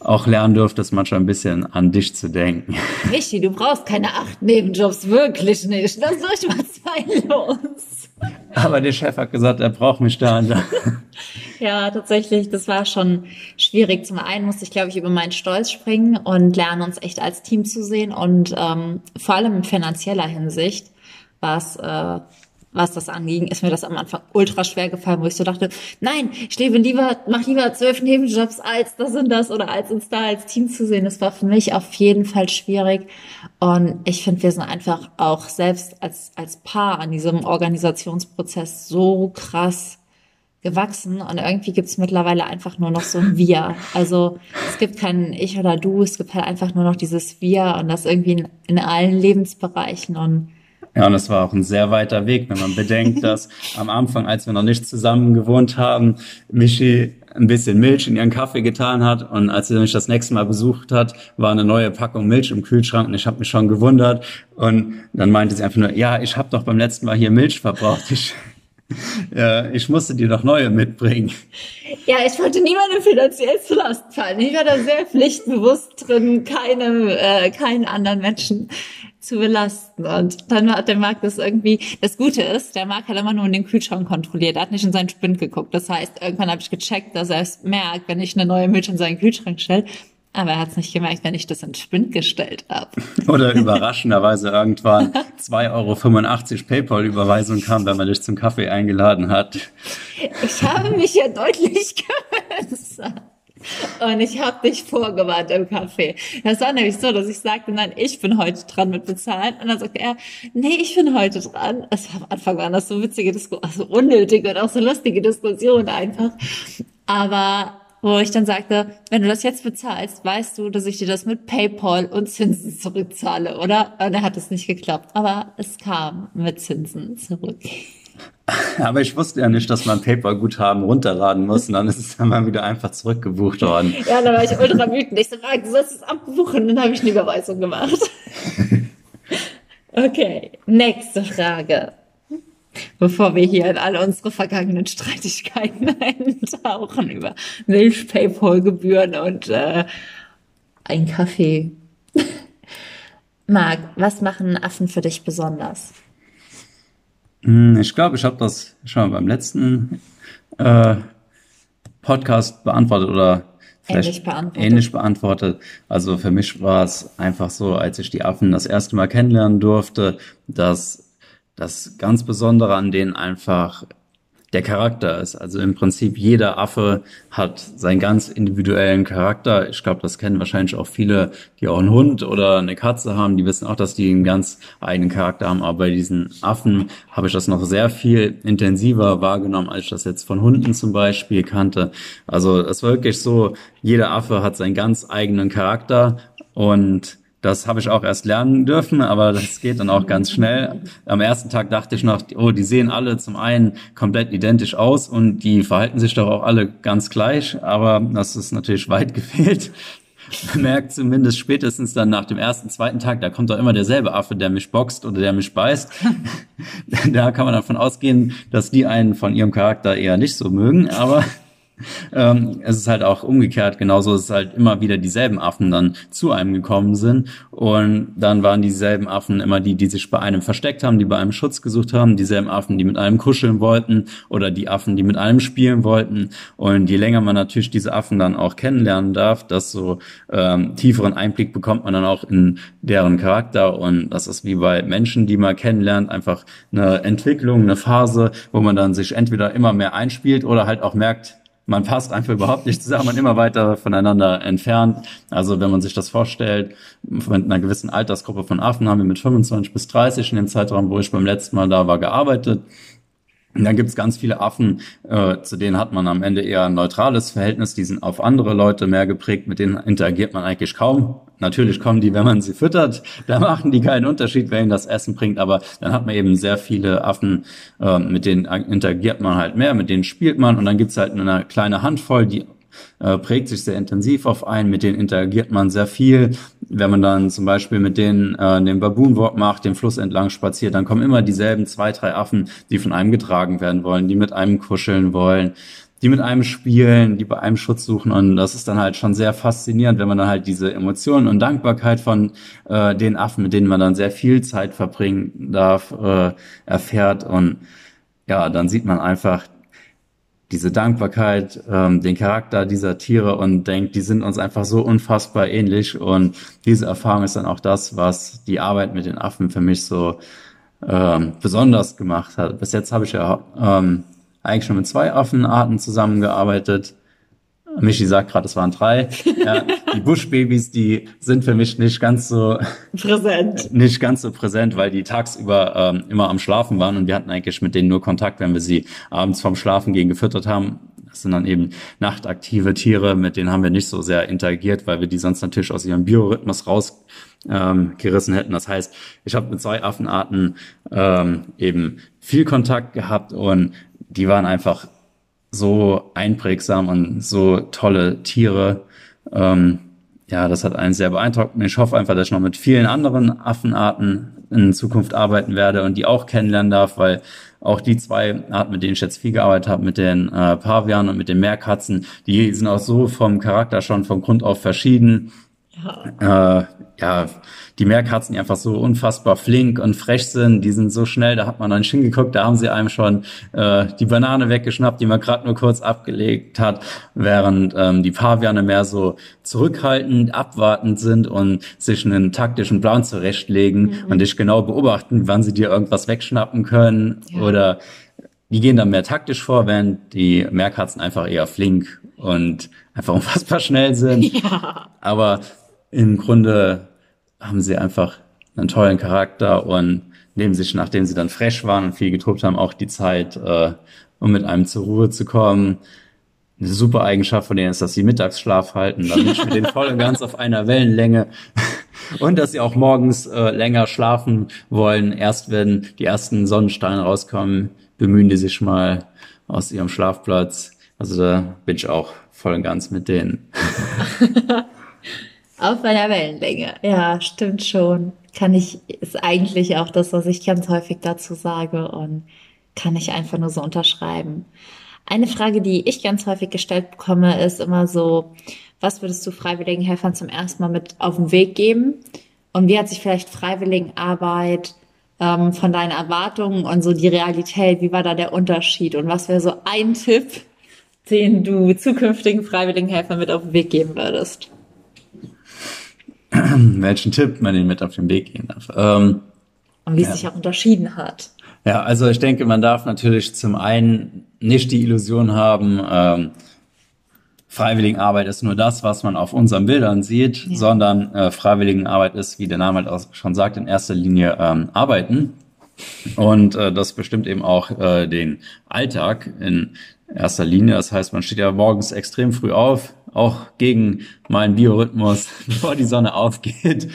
auch lernen dürftest, manchmal ein bisschen an dich zu denken. Michi, du brauchst keine acht Nebenjobs, wirklich nicht. Lass euch mal zwei los. Aber der Chef hat gesagt, er braucht mich da und da. ja, tatsächlich, das war schon schwierig. Zum einen musste ich, glaube ich, über meinen Stolz springen und lernen, uns echt als Team zu sehen und ähm, vor allem in finanzieller Hinsicht was äh, was das anging, ist mir das am Anfang ultra schwer gefallen, wo ich so dachte, nein, ich lebe lieber, mach lieber zwölf Nebenjobs als das und das oder als uns da als Team zu sehen. Das war für mich auf jeden Fall schwierig. Und ich finde, wir sind einfach auch selbst als, als Paar an diesem Organisationsprozess so krass gewachsen und irgendwie gibt es mittlerweile einfach nur noch so ein Wir. Also es gibt kein Ich oder Du, es gibt halt einfach nur noch dieses Wir und das irgendwie in, in allen Lebensbereichen und ja, und es war auch ein sehr weiter Weg, wenn man bedenkt, dass am Anfang, als wir noch nicht zusammen gewohnt haben, Michi ein bisschen Milch in ihren Kaffee getan hat und als sie mich das nächste Mal besucht hat, war eine neue Packung Milch im Kühlschrank und ich habe mich schon gewundert und dann meinte sie einfach nur, ja, ich habe doch beim letzten Mal hier Milch verbraucht. Ich, ja, ich musste dir doch neue mitbringen. Ja, ich wollte niemandem finanziell zu Last fallen. Ich war da sehr pflichtbewusst drin, keinem, äh, keinen anderen Menschen zu belasten. Und dann hat der Marc das irgendwie, das Gute ist, der Marc hat immer nur in den Kühlschrank kontrolliert, er hat nicht in seinen Spind geguckt. Das heißt, irgendwann habe ich gecheckt, dass er es merkt, wenn ich eine neue Milch in seinen Kühlschrank stelle. Aber er hat es nicht gemerkt, wenn ich das in Spind gestellt habe. Oder überraschenderweise irgendwann 2,85 Euro PayPal-Überweisung kam, wenn man dich zum Kaffee eingeladen hat. Ich habe mich ja deutlich gewöhnt. Und ich habe dich vorgewarnt im Café. Das war nämlich so, dass ich sagte, nein, ich bin heute dran mit bezahlen. Und dann sagte er, nee, ich bin heute dran. War am Anfang waren das so witzige Diskussionen, also unnötige und auch so lustige Diskussionen einfach. Aber wo ich dann sagte, wenn du das jetzt bezahlst, weißt du, dass ich dir das mit PayPal und Zinsen zurückzahle, oder? Und er hat es nicht geklappt. Aber es kam mit Zinsen zurück. Aber ich wusste ja nicht, dass man PayPal-Guthaben runterladen muss und dann ist es dann mal wieder einfach zurückgebucht worden. Ja, dann war ich ultra wütend. Ich so, du sollst es abbuchen. Dann habe ich eine Überweisung gemacht. Okay, nächste Frage. Bevor wir hier in alle unsere vergangenen Streitigkeiten eintauchen über Milch, Paypal-Gebühren und äh, ein Kaffee. Marc, was machen Affen für dich besonders? Hm, ich glaube, ich habe das schon beim letzten äh, Podcast beantwortet oder vielleicht ähnlich beantwortet. ähnlich beantwortet. Also für mich war es einfach so, als ich die Affen das erste Mal kennenlernen durfte, dass das ganz Besondere an denen einfach der Charakter ist. Also im Prinzip jeder Affe hat seinen ganz individuellen Charakter. Ich glaube, das kennen wahrscheinlich auch viele, die auch einen Hund oder eine Katze haben. Die wissen auch, dass die einen ganz eigenen Charakter haben. Aber bei diesen Affen habe ich das noch sehr viel intensiver wahrgenommen, als ich das jetzt von Hunden zum Beispiel kannte. Also es war wirklich so, jeder Affe hat seinen ganz eigenen Charakter und das habe ich auch erst lernen dürfen, aber das geht dann auch ganz schnell. Am ersten Tag dachte ich noch, oh, die sehen alle zum einen komplett identisch aus und die verhalten sich doch auch alle ganz gleich, aber das ist natürlich weit gefehlt. Man merkt zumindest spätestens dann nach dem ersten, zweiten Tag, da kommt doch immer derselbe Affe, der mich boxt oder der mich beißt. da kann man davon ausgehen, dass die einen von ihrem Charakter eher nicht so mögen, aber ähm, es ist halt auch umgekehrt, genauso ist halt immer wieder dieselben Affen dann zu einem gekommen sind. Und dann waren dieselben Affen immer die, die sich bei einem versteckt haben, die bei einem Schutz gesucht haben, dieselben Affen, die mit einem kuscheln wollten oder die Affen, die mit einem spielen wollten. Und je länger man natürlich diese Affen dann auch kennenlernen darf, desto ähm, tieferen Einblick bekommt man dann auch in deren Charakter. Und das ist wie bei Menschen, die man kennenlernt, einfach eine Entwicklung, eine Phase, wo man dann sich entweder immer mehr einspielt oder halt auch merkt, man passt einfach überhaupt nicht zusammen und immer weiter voneinander entfernt. Also wenn man sich das vorstellt, mit einer gewissen Altersgruppe von Affen haben wir mit 25 bis 30 in dem Zeitraum, wo ich beim letzten Mal da war, gearbeitet. Und dann gibt's ganz viele Affen, äh, zu denen hat man am Ende eher ein neutrales Verhältnis, die sind auf andere Leute mehr geprägt, mit denen interagiert man eigentlich kaum. Natürlich kommen die, wenn man sie füttert, da machen die keinen Unterschied, wer ihnen das Essen bringt, aber dann hat man eben sehr viele Affen, äh, mit denen interagiert man halt mehr, mit denen spielt man. Und dann gibt's halt eine kleine Handvoll, die äh, prägt sich sehr intensiv auf einen, mit denen interagiert man sehr viel, wenn man dann zum Beispiel mit denen äh, den Baboon Walk macht, den Fluss entlang spaziert, dann kommen immer dieselben zwei, drei Affen, die von einem getragen werden wollen, die mit einem kuscheln wollen, die mit einem spielen, die bei einem Schutz suchen. Und das ist dann halt schon sehr faszinierend, wenn man dann halt diese Emotionen und Dankbarkeit von äh, den Affen, mit denen man dann sehr viel Zeit verbringen darf, äh, erfährt. Und ja, dann sieht man einfach diese Dankbarkeit, ähm, den Charakter dieser Tiere und denkt, die sind uns einfach so unfassbar ähnlich. Und diese Erfahrung ist dann auch das, was die Arbeit mit den Affen für mich so ähm, besonders gemacht hat. Bis jetzt habe ich ja ähm, eigentlich schon mit zwei Affenarten zusammengearbeitet. Michi sagt gerade, es waren drei. Ja, die Buschbabys, die sind für mich nicht ganz so präsent. Nicht ganz so präsent, weil die tagsüber ähm, immer am Schlafen waren und wir hatten eigentlich mit denen nur Kontakt, wenn wir sie abends vom Schlafen gegen gefüttert haben. Das sind dann eben nachtaktive Tiere, mit denen haben wir nicht so sehr interagiert, weil wir die sonst natürlich aus ihrem Biorhythmus rausgerissen ähm, hätten. Das heißt, ich habe mit zwei Affenarten ähm, eben viel Kontakt gehabt und die waren einfach so einprägsam und so tolle Tiere. Ähm, ja, das hat einen sehr beeindruckt. Und ich hoffe einfach, dass ich noch mit vielen anderen Affenarten in Zukunft arbeiten werde und die auch kennenlernen darf, weil auch die zwei Arten, mit denen ich jetzt viel gearbeitet habe, mit den äh, Pavianen und mit den Meerkatzen, die sind auch so vom Charakter schon von Grund auf verschieden. Ja. Äh, ja, die Meerkatzen, die einfach so unfassbar flink und frech sind, die sind so schnell, da hat man dann nicht hingeguckt, da haben sie einem schon äh, die Banane weggeschnappt, die man gerade nur kurz abgelegt hat, während ähm, die Paviane mehr so zurückhaltend, abwartend sind und sich einen taktischen Plan zurechtlegen mhm. und dich genau beobachten, wann sie dir irgendwas wegschnappen können ja. oder die gehen dann mehr taktisch vor, während die Meerkatzen einfach eher flink und einfach unfassbar schnell sind. Ja. Aber im Grunde haben sie einfach einen tollen Charakter und nehmen sich, nachdem sie dann fresh waren und viel getobt haben, auch die Zeit, äh, um mit einem zur Ruhe zu kommen. Eine super Eigenschaft von denen ist, dass sie Mittagsschlaf halten. Da bin ich mit denen voll und ganz auf einer Wellenlänge. Und dass sie auch morgens äh, länger schlafen wollen. Erst wenn die ersten Sonnensteine rauskommen, bemühen die sich mal aus ihrem Schlafplatz. Also da bin ich auch voll und ganz mit denen. Auf einer Wellenlänge. Ja, stimmt schon. Kann ich, ist eigentlich auch das, was ich ganz häufig dazu sage und kann ich einfach nur so unterschreiben. Eine Frage, die ich ganz häufig gestellt bekomme, ist immer so, was würdest du freiwilligen Helfern zum ersten Mal mit auf den Weg geben? Und wie hat sich vielleicht Freiwilligenarbeit ähm, von deinen Erwartungen und so die Realität, wie war da der Unterschied? Und was wäre so ein Tipp, den du zukünftigen freiwilligen Helfern mit auf den Weg geben würdest? welchen Tipp man ihnen mit auf den Weg gehen darf. Ähm, und wie es ja. sich auch unterschieden hat. Ja, also ich denke, man darf natürlich zum einen nicht die Illusion haben, ähm, Freiwilligenarbeit ist nur das, was man auf unseren Bildern sieht, ja. sondern äh, Freiwilligenarbeit ist, wie der Name halt auch schon sagt, in erster Linie ähm, Arbeiten. Und äh, das bestimmt eben auch äh, den Alltag in erster Linie. Das heißt, man steht ja morgens extrem früh auf, auch gegen meinen Biorhythmus, bevor die Sonne aufgeht,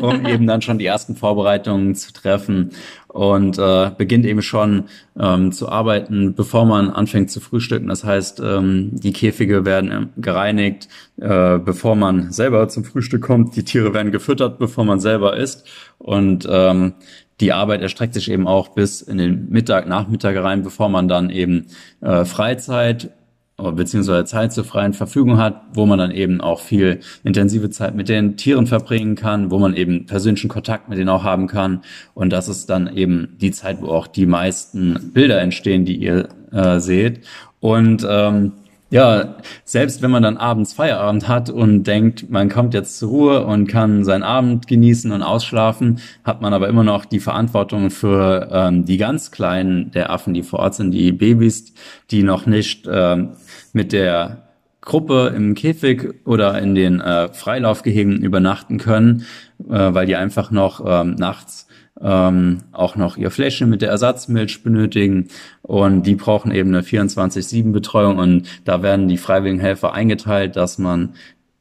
um eben dann schon die ersten Vorbereitungen zu treffen und äh, beginnt eben schon ähm, zu arbeiten, bevor man anfängt zu frühstücken. Das heißt, ähm, die Käfige werden ähm, gereinigt, äh, bevor man selber zum Frühstück kommt. Die Tiere werden gefüttert, bevor man selber isst. Und ähm, die Arbeit erstreckt sich eben auch bis in den Mittag, Nachmittag rein, bevor man dann eben äh, Freizeit beziehungsweise Zeit zur freien Verfügung hat, wo man dann eben auch viel intensive Zeit mit den Tieren verbringen kann, wo man eben persönlichen Kontakt mit denen auch haben kann. Und das ist dann eben die Zeit, wo auch die meisten Bilder entstehen, die ihr äh, seht. Und ähm, ja, selbst wenn man dann abends Feierabend hat und denkt, man kommt jetzt zur Ruhe und kann seinen Abend genießen und ausschlafen, hat man aber immer noch die Verantwortung für ähm, die ganz Kleinen der Affen, die vor Ort sind, die Babys, die noch nicht ähm, mit der Gruppe im Käfig oder in den äh, Freilaufgehegen übernachten können, äh, weil die einfach noch ähm, nachts ähm, auch noch ihr Fläschchen mit der Ersatzmilch benötigen und die brauchen eben eine 24-7-Betreuung und da werden die freiwilligen Helfer eingeteilt, dass man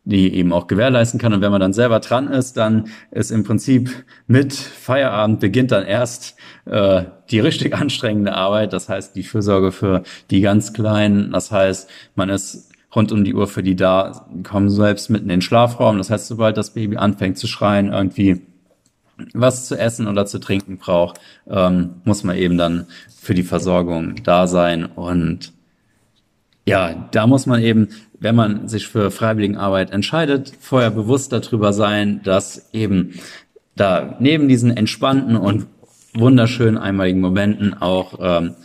die eben auch gewährleisten kann. Und wenn man dann selber dran ist, dann ist im Prinzip mit Feierabend beginnt dann erst äh, die richtig anstrengende Arbeit. Das heißt, die Fürsorge für die ganz Kleinen. Das heißt, man ist rund um die Uhr für die da, kommen selbst mitten in den Schlafraum. Das heißt, sobald das Baby anfängt zu schreien, irgendwie was zu essen oder zu trinken braucht, ähm, muss man eben dann für die Versorgung da sein. Und ja, da muss man eben, wenn man sich für Freiwilligenarbeit entscheidet, vorher bewusst darüber sein, dass eben da neben diesen entspannten und wunderschönen einmaligen Momenten auch ähm,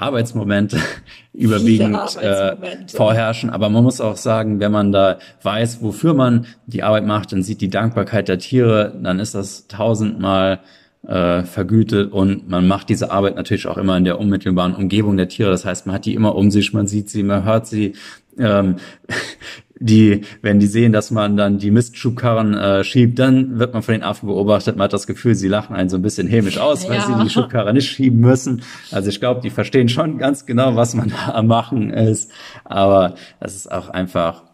Arbeitsmomente überwiegend Arbeitsmomente. Äh, vorherrschen. Aber man muss auch sagen, wenn man da weiß, wofür man die Arbeit macht und sieht die Dankbarkeit der Tiere, dann ist das tausendmal äh, vergütet und man macht diese Arbeit natürlich auch immer in der unmittelbaren Umgebung der Tiere. Das heißt, man hat die immer um sich, man sieht sie, man hört sie. Ähm, die, wenn die sehen, dass man dann die Mistschubkarren äh, schiebt, dann wird man von den Affen beobachtet. Man hat das Gefühl, sie lachen einen so ein bisschen hämisch aus, weil ja. sie die Schubkarre nicht schieben müssen. Also ich glaube, die verstehen schon ganz genau, was man da am machen ist. Aber es ist auch einfach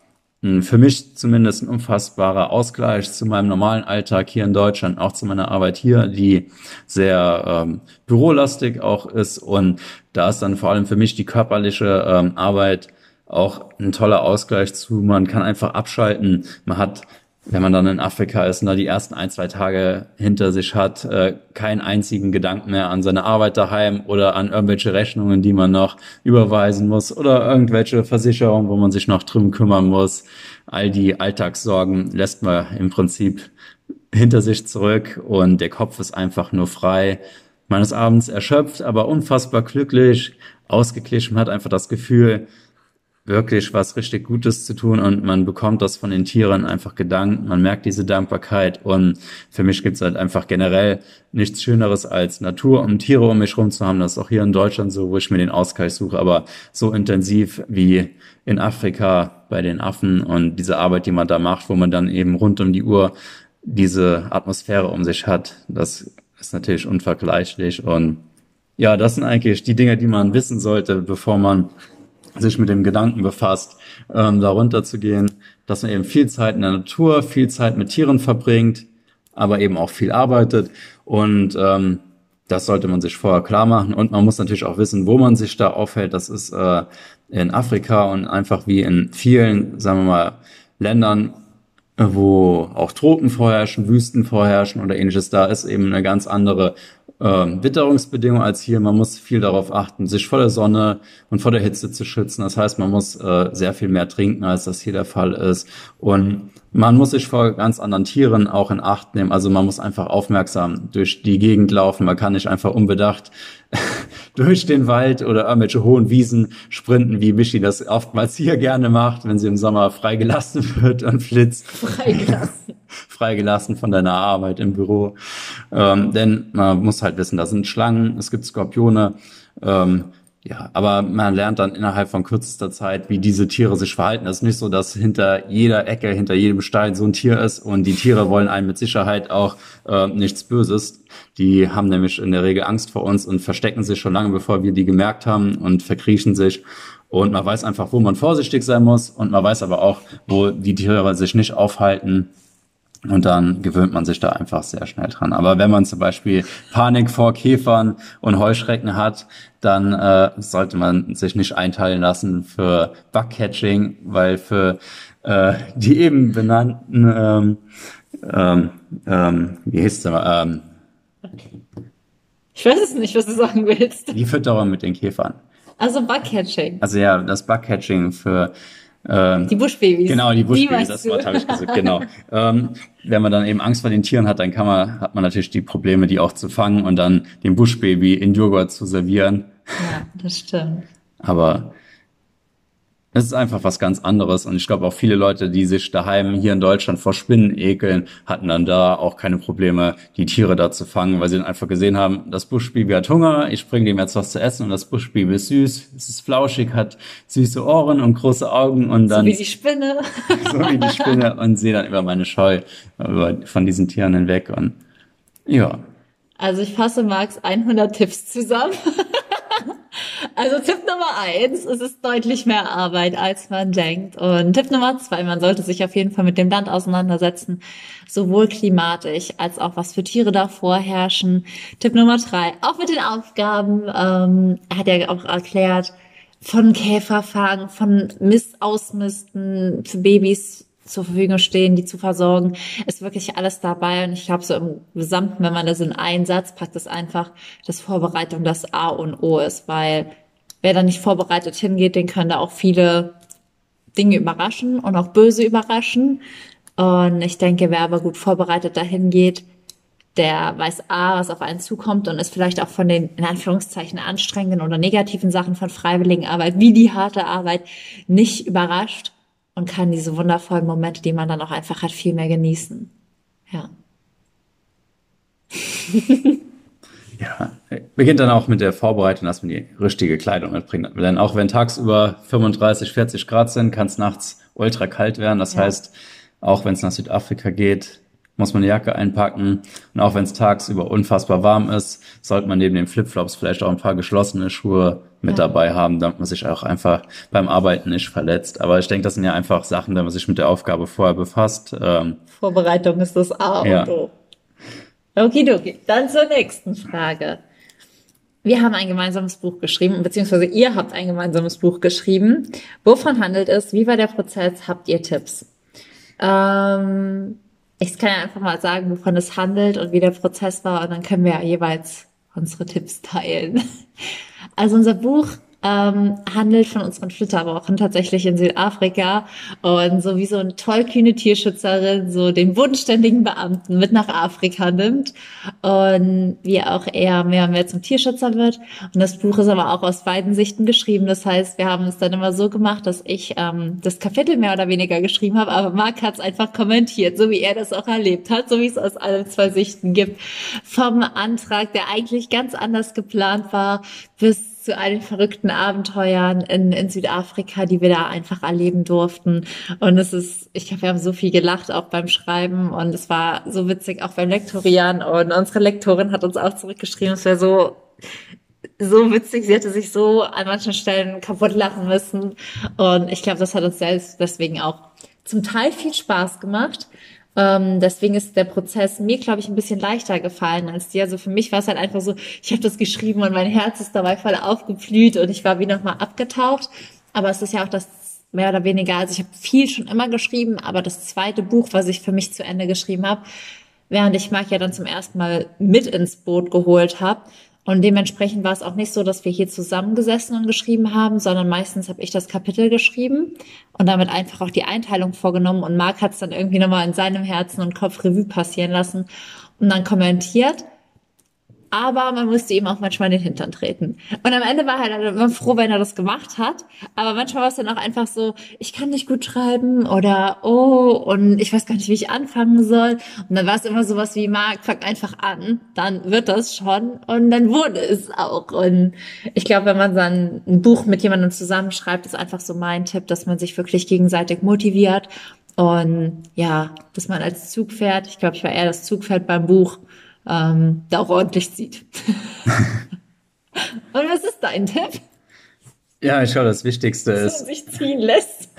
für mich zumindest ein unfassbarer Ausgleich zu meinem normalen Alltag hier in Deutschland, auch zu meiner Arbeit hier, die sehr ähm, bürolastig auch ist. Und da ist dann vor allem für mich die körperliche ähm, Arbeit auch ein toller Ausgleich zu. Man kann einfach abschalten. Man hat, wenn man dann in Afrika ist und da die ersten ein, zwei Tage hinter sich hat, äh, keinen einzigen Gedanken mehr an seine Arbeit daheim oder an irgendwelche Rechnungen, die man noch überweisen muss oder irgendwelche Versicherungen, wo man sich noch drum kümmern muss. All die Alltagssorgen lässt man im Prinzip hinter sich zurück und der Kopf ist einfach nur frei. Ist abends erschöpft, aber unfassbar glücklich, ausgeglichen, hat einfach das Gefühl, wirklich was richtig Gutes zu tun und man bekommt das von den Tieren einfach gedankt, man merkt diese Dankbarkeit und für mich gibt's halt einfach generell nichts Schöneres als Natur und Tiere um mich rum zu haben. Das ist auch hier in Deutschland so, wo ich mir den Ausgleich suche, aber so intensiv wie in Afrika bei den Affen und diese Arbeit, die man da macht, wo man dann eben rund um die Uhr diese Atmosphäre um sich hat, das ist natürlich unvergleichlich und ja, das sind eigentlich die Dinge, die man wissen sollte, bevor man sich mit dem Gedanken befasst, ähm, darunter zu gehen, dass man eben viel Zeit in der Natur, viel Zeit mit Tieren verbringt, aber eben auch viel arbeitet und ähm, das sollte man sich vorher klar machen und man muss natürlich auch wissen, wo man sich da aufhält. Das ist äh, in Afrika und einfach wie in vielen, sagen wir mal, Ländern, wo auch Tropen vorherrschen, Wüsten vorherrschen oder ähnliches. Da ist eben eine ganz andere äh, Witterungsbedingungen als hier. Man muss viel darauf achten, sich vor der Sonne und vor der Hitze zu schützen. Das heißt, man muss äh, sehr viel mehr trinken, als das hier der Fall ist. Und man muss sich vor ganz anderen Tieren auch in Acht nehmen. Also man muss einfach aufmerksam durch die Gegend laufen. Man kann nicht einfach unbedacht durch den Wald oder irgendwelche hohen Wiesen sprinten, wie Michi das oftmals hier gerne macht, wenn sie im Sommer freigelassen wird und flitzt. Freigelassen. freigelassen von deiner Arbeit im Büro. Ähm, denn man muss halt wissen, da sind Schlangen, es gibt Skorpione. Ähm, ja, aber man lernt dann innerhalb von kürzester Zeit, wie diese Tiere sich verhalten. Es ist nicht so, dass hinter jeder Ecke, hinter jedem Stein so ein Tier ist und die Tiere wollen einem mit Sicherheit auch äh, nichts Böses. Die haben nämlich in der Regel Angst vor uns und verstecken sich schon lange, bevor wir die gemerkt haben und verkriechen sich. Und man weiß einfach, wo man vorsichtig sein muss und man weiß aber auch, wo die Tiere sich nicht aufhalten und dann gewöhnt man sich da einfach sehr schnell dran. Aber wenn man zum Beispiel Panik vor Käfern und Heuschrecken hat, dann äh, sollte man sich nicht einteilen lassen für Bugcatching, weil für äh, die eben benannten, ähm, ähm, ähm, wie heißt es ähm, Ich weiß es nicht, was du sagen willst. Die Fütterung mit den Käfern. Also Bugcatching. Also ja, das Bugcatching für ähm, die Buschbabys. Genau, die Buschbabys, das Wort habe ich gesagt, genau. ähm, wenn man dann eben Angst vor den Tieren hat, dann kann man, hat man natürlich die Probleme, die auch zu fangen und dann dem Buschbaby in Joghurt zu servieren. Ja, das stimmt. Aber es ist einfach was ganz anderes. Und ich glaube auch viele Leute, die sich daheim hier in Deutschland vor Spinnen ekeln, hatten dann da auch keine Probleme, die Tiere da zu fangen, weil sie dann einfach gesehen haben, das Buschbaby hat Hunger, ich bringe dem jetzt was zu essen und das Buschbaby ist süß, es ist flauschig, hat süße Ohren und große Augen und dann. So wie die Spinne. so wie die Spinne und sehe dann über meine Scheu von diesen Tieren hinweg und ja. Also ich fasse Max 100 Tipps zusammen. Also Tipp Nummer eins, es ist deutlich mehr Arbeit, als man denkt. Und Tipp Nummer zwei, man sollte sich auf jeden Fall mit dem Land auseinandersetzen, sowohl klimatisch als auch was für Tiere da vorherrschen. Tipp Nummer drei, auch mit den Aufgaben, ähm, er hat ja auch erklärt, von Käferfang, von Mist ausmisten für Babys zur Verfügung stehen, die zu versorgen, ist wirklich alles dabei. Und ich glaube, so im Gesamten, wenn man das in einen Satz packt, ist einfach, dass Vorbereitung das A und O ist, weil wer da nicht vorbereitet hingeht, den können da auch viele Dinge überraschen und auch böse überraschen. Und ich denke, wer aber gut vorbereitet dahin geht, der weiß A, was auf einen zukommt und ist vielleicht auch von den, in Anführungszeichen, anstrengenden oder negativen Sachen von Freiwilligenarbeit, wie die harte Arbeit, nicht überrascht und kann diese wundervollen Momente, die man dann auch einfach hat, viel mehr genießen. Ja. ja, beginnt dann auch mit der Vorbereitung, dass man die richtige Kleidung mitbringt. Denn auch wenn tagsüber 35, 40 Grad sind, kann es nachts ultra kalt werden. Das ja. heißt, auch wenn es nach Südafrika geht, muss man eine Jacke einpacken. Und auch wenn es tagsüber unfassbar warm ist, sollte man neben den Flipflops vielleicht auch ein paar geschlossene Schuhe mit ja. dabei haben, damit man sich auch einfach beim Arbeiten nicht verletzt. Aber ich denke, das sind ja einfach Sachen, wenn man sich mit der Aufgabe vorher befasst. Ähm, Vorbereitung ist das A und ja. O. Okidoki. Dann zur nächsten Frage. Wir haben ein gemeinsames Buch geschrieben, beziehungsweise ihr habt ein gemeinsames Buch geschrieben. Wovon handelt es? Wie war der Prozess? Habt ihr Tipps? Ähm, ich kann ja einfach mal sagen, wovon es handelt und wie der Prozess war und dann können wir ja jeweils unsere Tipps teilen. Also unser Buch ähm, handelt von unseren Flitterwochen tatsächlich in Südafrika und so wie so eine tollkühne Tierschützerin so den bodenständigen Beamten mit nach Afrika nimmt und wie auch er mehr und mehr zum Tierschützer wird. Und das Buch ist aber auch aus beiden Sichten geschrieben. Das heißt, wir haben es dann immer so gemacht, dass ich ähm, das Kapitel mehr oder weniger geschrieben habe, aber Marc hat es einfach kommentiert, so wie er das auch erlebt hat, so wie es aus allen zwei Sichten gibt. Vom Antrag, der eigentlich ganz anders geplant war, bis zu all den verrückten Abenteuern in, in Südafrika, die wir da einfach erleben durften. Und es ist, ich glaube, wir haben so viel gelacht auch beim Schreiben und es war so witzig auch beim Lektorieren und unsere Lektorin hat uns auch zurückgeschrieben, es wäre so so witzig, sie hätte sich so an manchen Stellen kaputt lachen müssen. Und ich glaube, das hat uns selbst deswegen auch zum Teil viel Spaß gemacht. Ähm, deswegen ist der Prozess mir, glaube ich, ein bisschen leichter gefallen als dir. Also für mich war es halt einfach so, ich habe das geschrieben und mein Herz ist dabei voll aufgeblüht und ich war wie nochmal abgetaucht. Aber es ist ja auch das mehr oder weniger, also ich habe viel schon immer geschrieben, aber das zweite Buch, was ich für mich zu Ende geschrieben habe, während ich Marc ja dann zum ersten Mal mit ins Boot geholt habe, und dementsprechend war es auch nicht so, dass wir hier zusammengesessen und geschrieben haben, sondern meistens habe ich das Kapitel geschrieben und damit einfach auch die Einteilung vorgenommen. Und Marc hat es dann irgendwie nochmal in seinem Herzen und Kopf Revue passieren lassen und dann kommentiert aber man musste ihm auch manchmal in den Hintern treten. Und am Ende war er halt immer froh, wenn er das gemacht hat. Aber manchmal war es dann auch einfach so, ich kann nicht gut schreiben oder oh, und ich weiß gar nicht, wie ich anfangen soll. Und dann war es immer sowas wie, Marc, fang einfach an, dann wird das schon. Und dann wurde es auch. Und ich glaube, wenn man dann ein Buch mit jemandem zusammenschreibt, ist einfach so mein Tipp, dass man sich wirklich gegenseitig motiviert. Und ja, dass man als Zugpferd, ich glaube, ich war eher das Zugpferd beim Buch, ähm, da auch ordentlich zieht. Und was ist dein Tipp? Ja, ich glaube, das Wichtigste dass ist. Dass man sich ziehen lässt.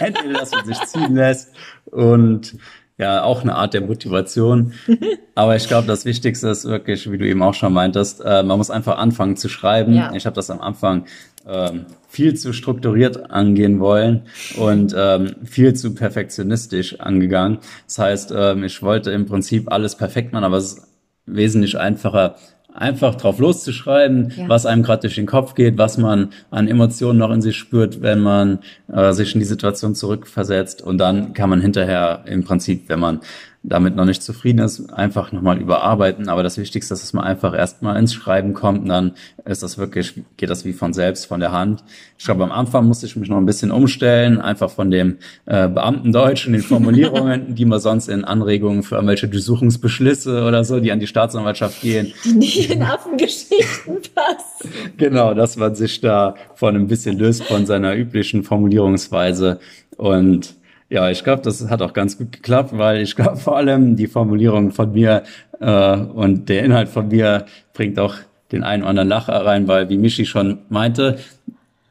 Entweder, dass man sich ziehen lässt und ja, auch eine Art der Motivation. Aber ich glaube, das Wichtigste ist wirklich, wie du eben auch schon meintest, äh, man muss einfach anfangen zu schreiben. Ja. Ich habe das am Anfang ähm, viel zu strukturiert angehen wollen und ähm, viel zu perfektionistisch angegangen. Das heißt, ähm, ich wollte im Prinzip alles perfekt machen, aber es ist wesentlich einfacher, einfach drauf loszuschreiben, ja. was einem gerade durch den Kopf geht, was man an Emotionen noch in sich spürt, wenn man äh, sich in die Situation zurückversetzt. Und dann kann man hinterher im Prinzip, wenn man damit noch nicht zufrieden ist, einfach nochmal überarbeiten. Aber das Wichtigste ist, dass man einfach erstmal ins Schreiben kommt und dann ist das wirklich, geht das wie von selbst, von der Hand. Ich glaube, am Anfang musste ich mich noch ein bisschen umstellen, einfach von dem äh, Beamtendeutsch und den Formulierungen, die man sonst in Anregungen für irgendwelche Durchsuchungsbeschlüsse oder so, die an die Staatsanwaltschaft gehen. Die nicht in Affengeschichten passen. Genau, dass man sich da von ein bisschen löst von seiner üblichen Formulierungsweise und ja, ich glaube, das hat auch ganz gut geklappt, weil ich glaube vor allem die Formulierung von mir äh, und der Inhalt von mir bringt auch den einen oder anderen Lacher rein, weil wie Michi schon meinte,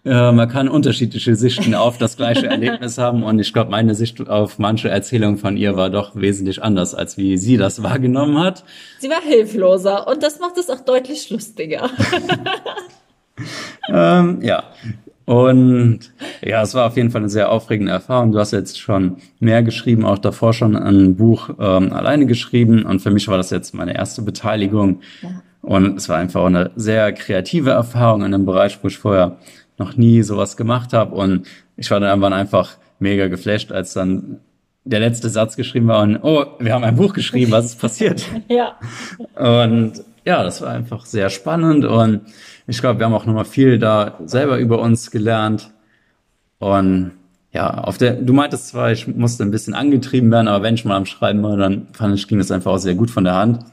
äh, man kann unterschiedliche Sichten auf das gleiche Erlebnis haben und ich glaube, meine Sicht auf manche Erzählung von ihr war doch wesentlich anders, als wie sie das wahrgenommen hat. Sie war hilfloser und das macht es auch deutlich lustiger. ähm, ja. Und ja, es war auf jeden Fall eine sehr aufregende Erfahrung. Du hast jetzt schon mehr geschrieben, auch davor schon ein Buch ähm, alleine geschrieben. Und für mich war das jetzt meine erste Beteiligung. Ja. Und es war einfach eine sehr kreative Erfahrung in einem Bereich, wo ich vorher noch nie sowas gemacht habe. Und ich war dann irgendwann einfach mega geflasht, als dann der letzte Satz geschrieben war und oh, wir haben ein Buch geschrieben, was ist passiert? ja. Und ja, das war einfach sehr spannend und ich glaube, wir haben auch nochmal viel da selber über uns gelernt. Und ja, auf der, du meintest zwar, ich musste ein bisschen angetrieben werden, aber wenn ich mal am Schreiben war, dann fand ich, ging das einfach auch sehr gut von der Hand.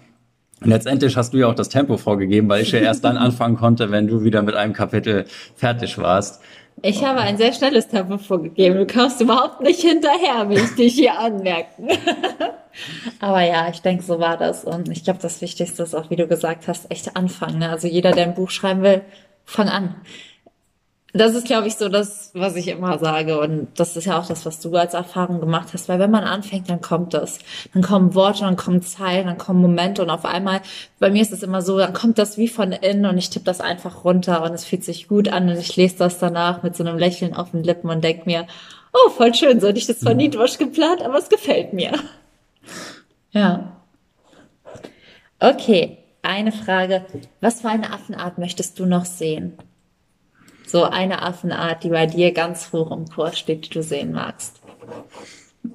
Und letztendlich hast du ja auch das Tempo vorgegeben, weil ich ja erst dann anfangen konnte, wenn du wieder mit einem Kapitel fertig warst. Ich habe ein sehr schnelles Tempo vorgegeben. Du kommst überhaupt nicht hinterher, will ich dich hier anmerken. Aber ja, ich denke, so war das. Und ich glaube, das Wichtigste ist auch, wie du gesagt hast, echt anfangen. Ne? Also jeder, der ein Buch schreiben will, fang an. Das ist, glaube ich, so das, was ich immer sage. Und das ist ja auch das, was du als Erfahrung gemacht hast. Weil wenn man anfängt, dann kommt das. Dann kommen Worte, dann kommen Zeilen, dann kommen Momente. Und auf einmal, bei mir ist es immer so, dann kommt das wie von innen und ich tippe das einfach runter und es fühlt sich gut an und ich lese das danach mit so einem Lächeln auf den Lippen und denke mir, oh, voll schön, so hätte ich das zwar nie durchgeplant, aber es gefällt mir. Ja. Okay, eine Frage. Was für eine Affenart möchtest du noch sehen? So eine Affenart, die bei dir ganz hoch im Kurs steht, die du sehen magst.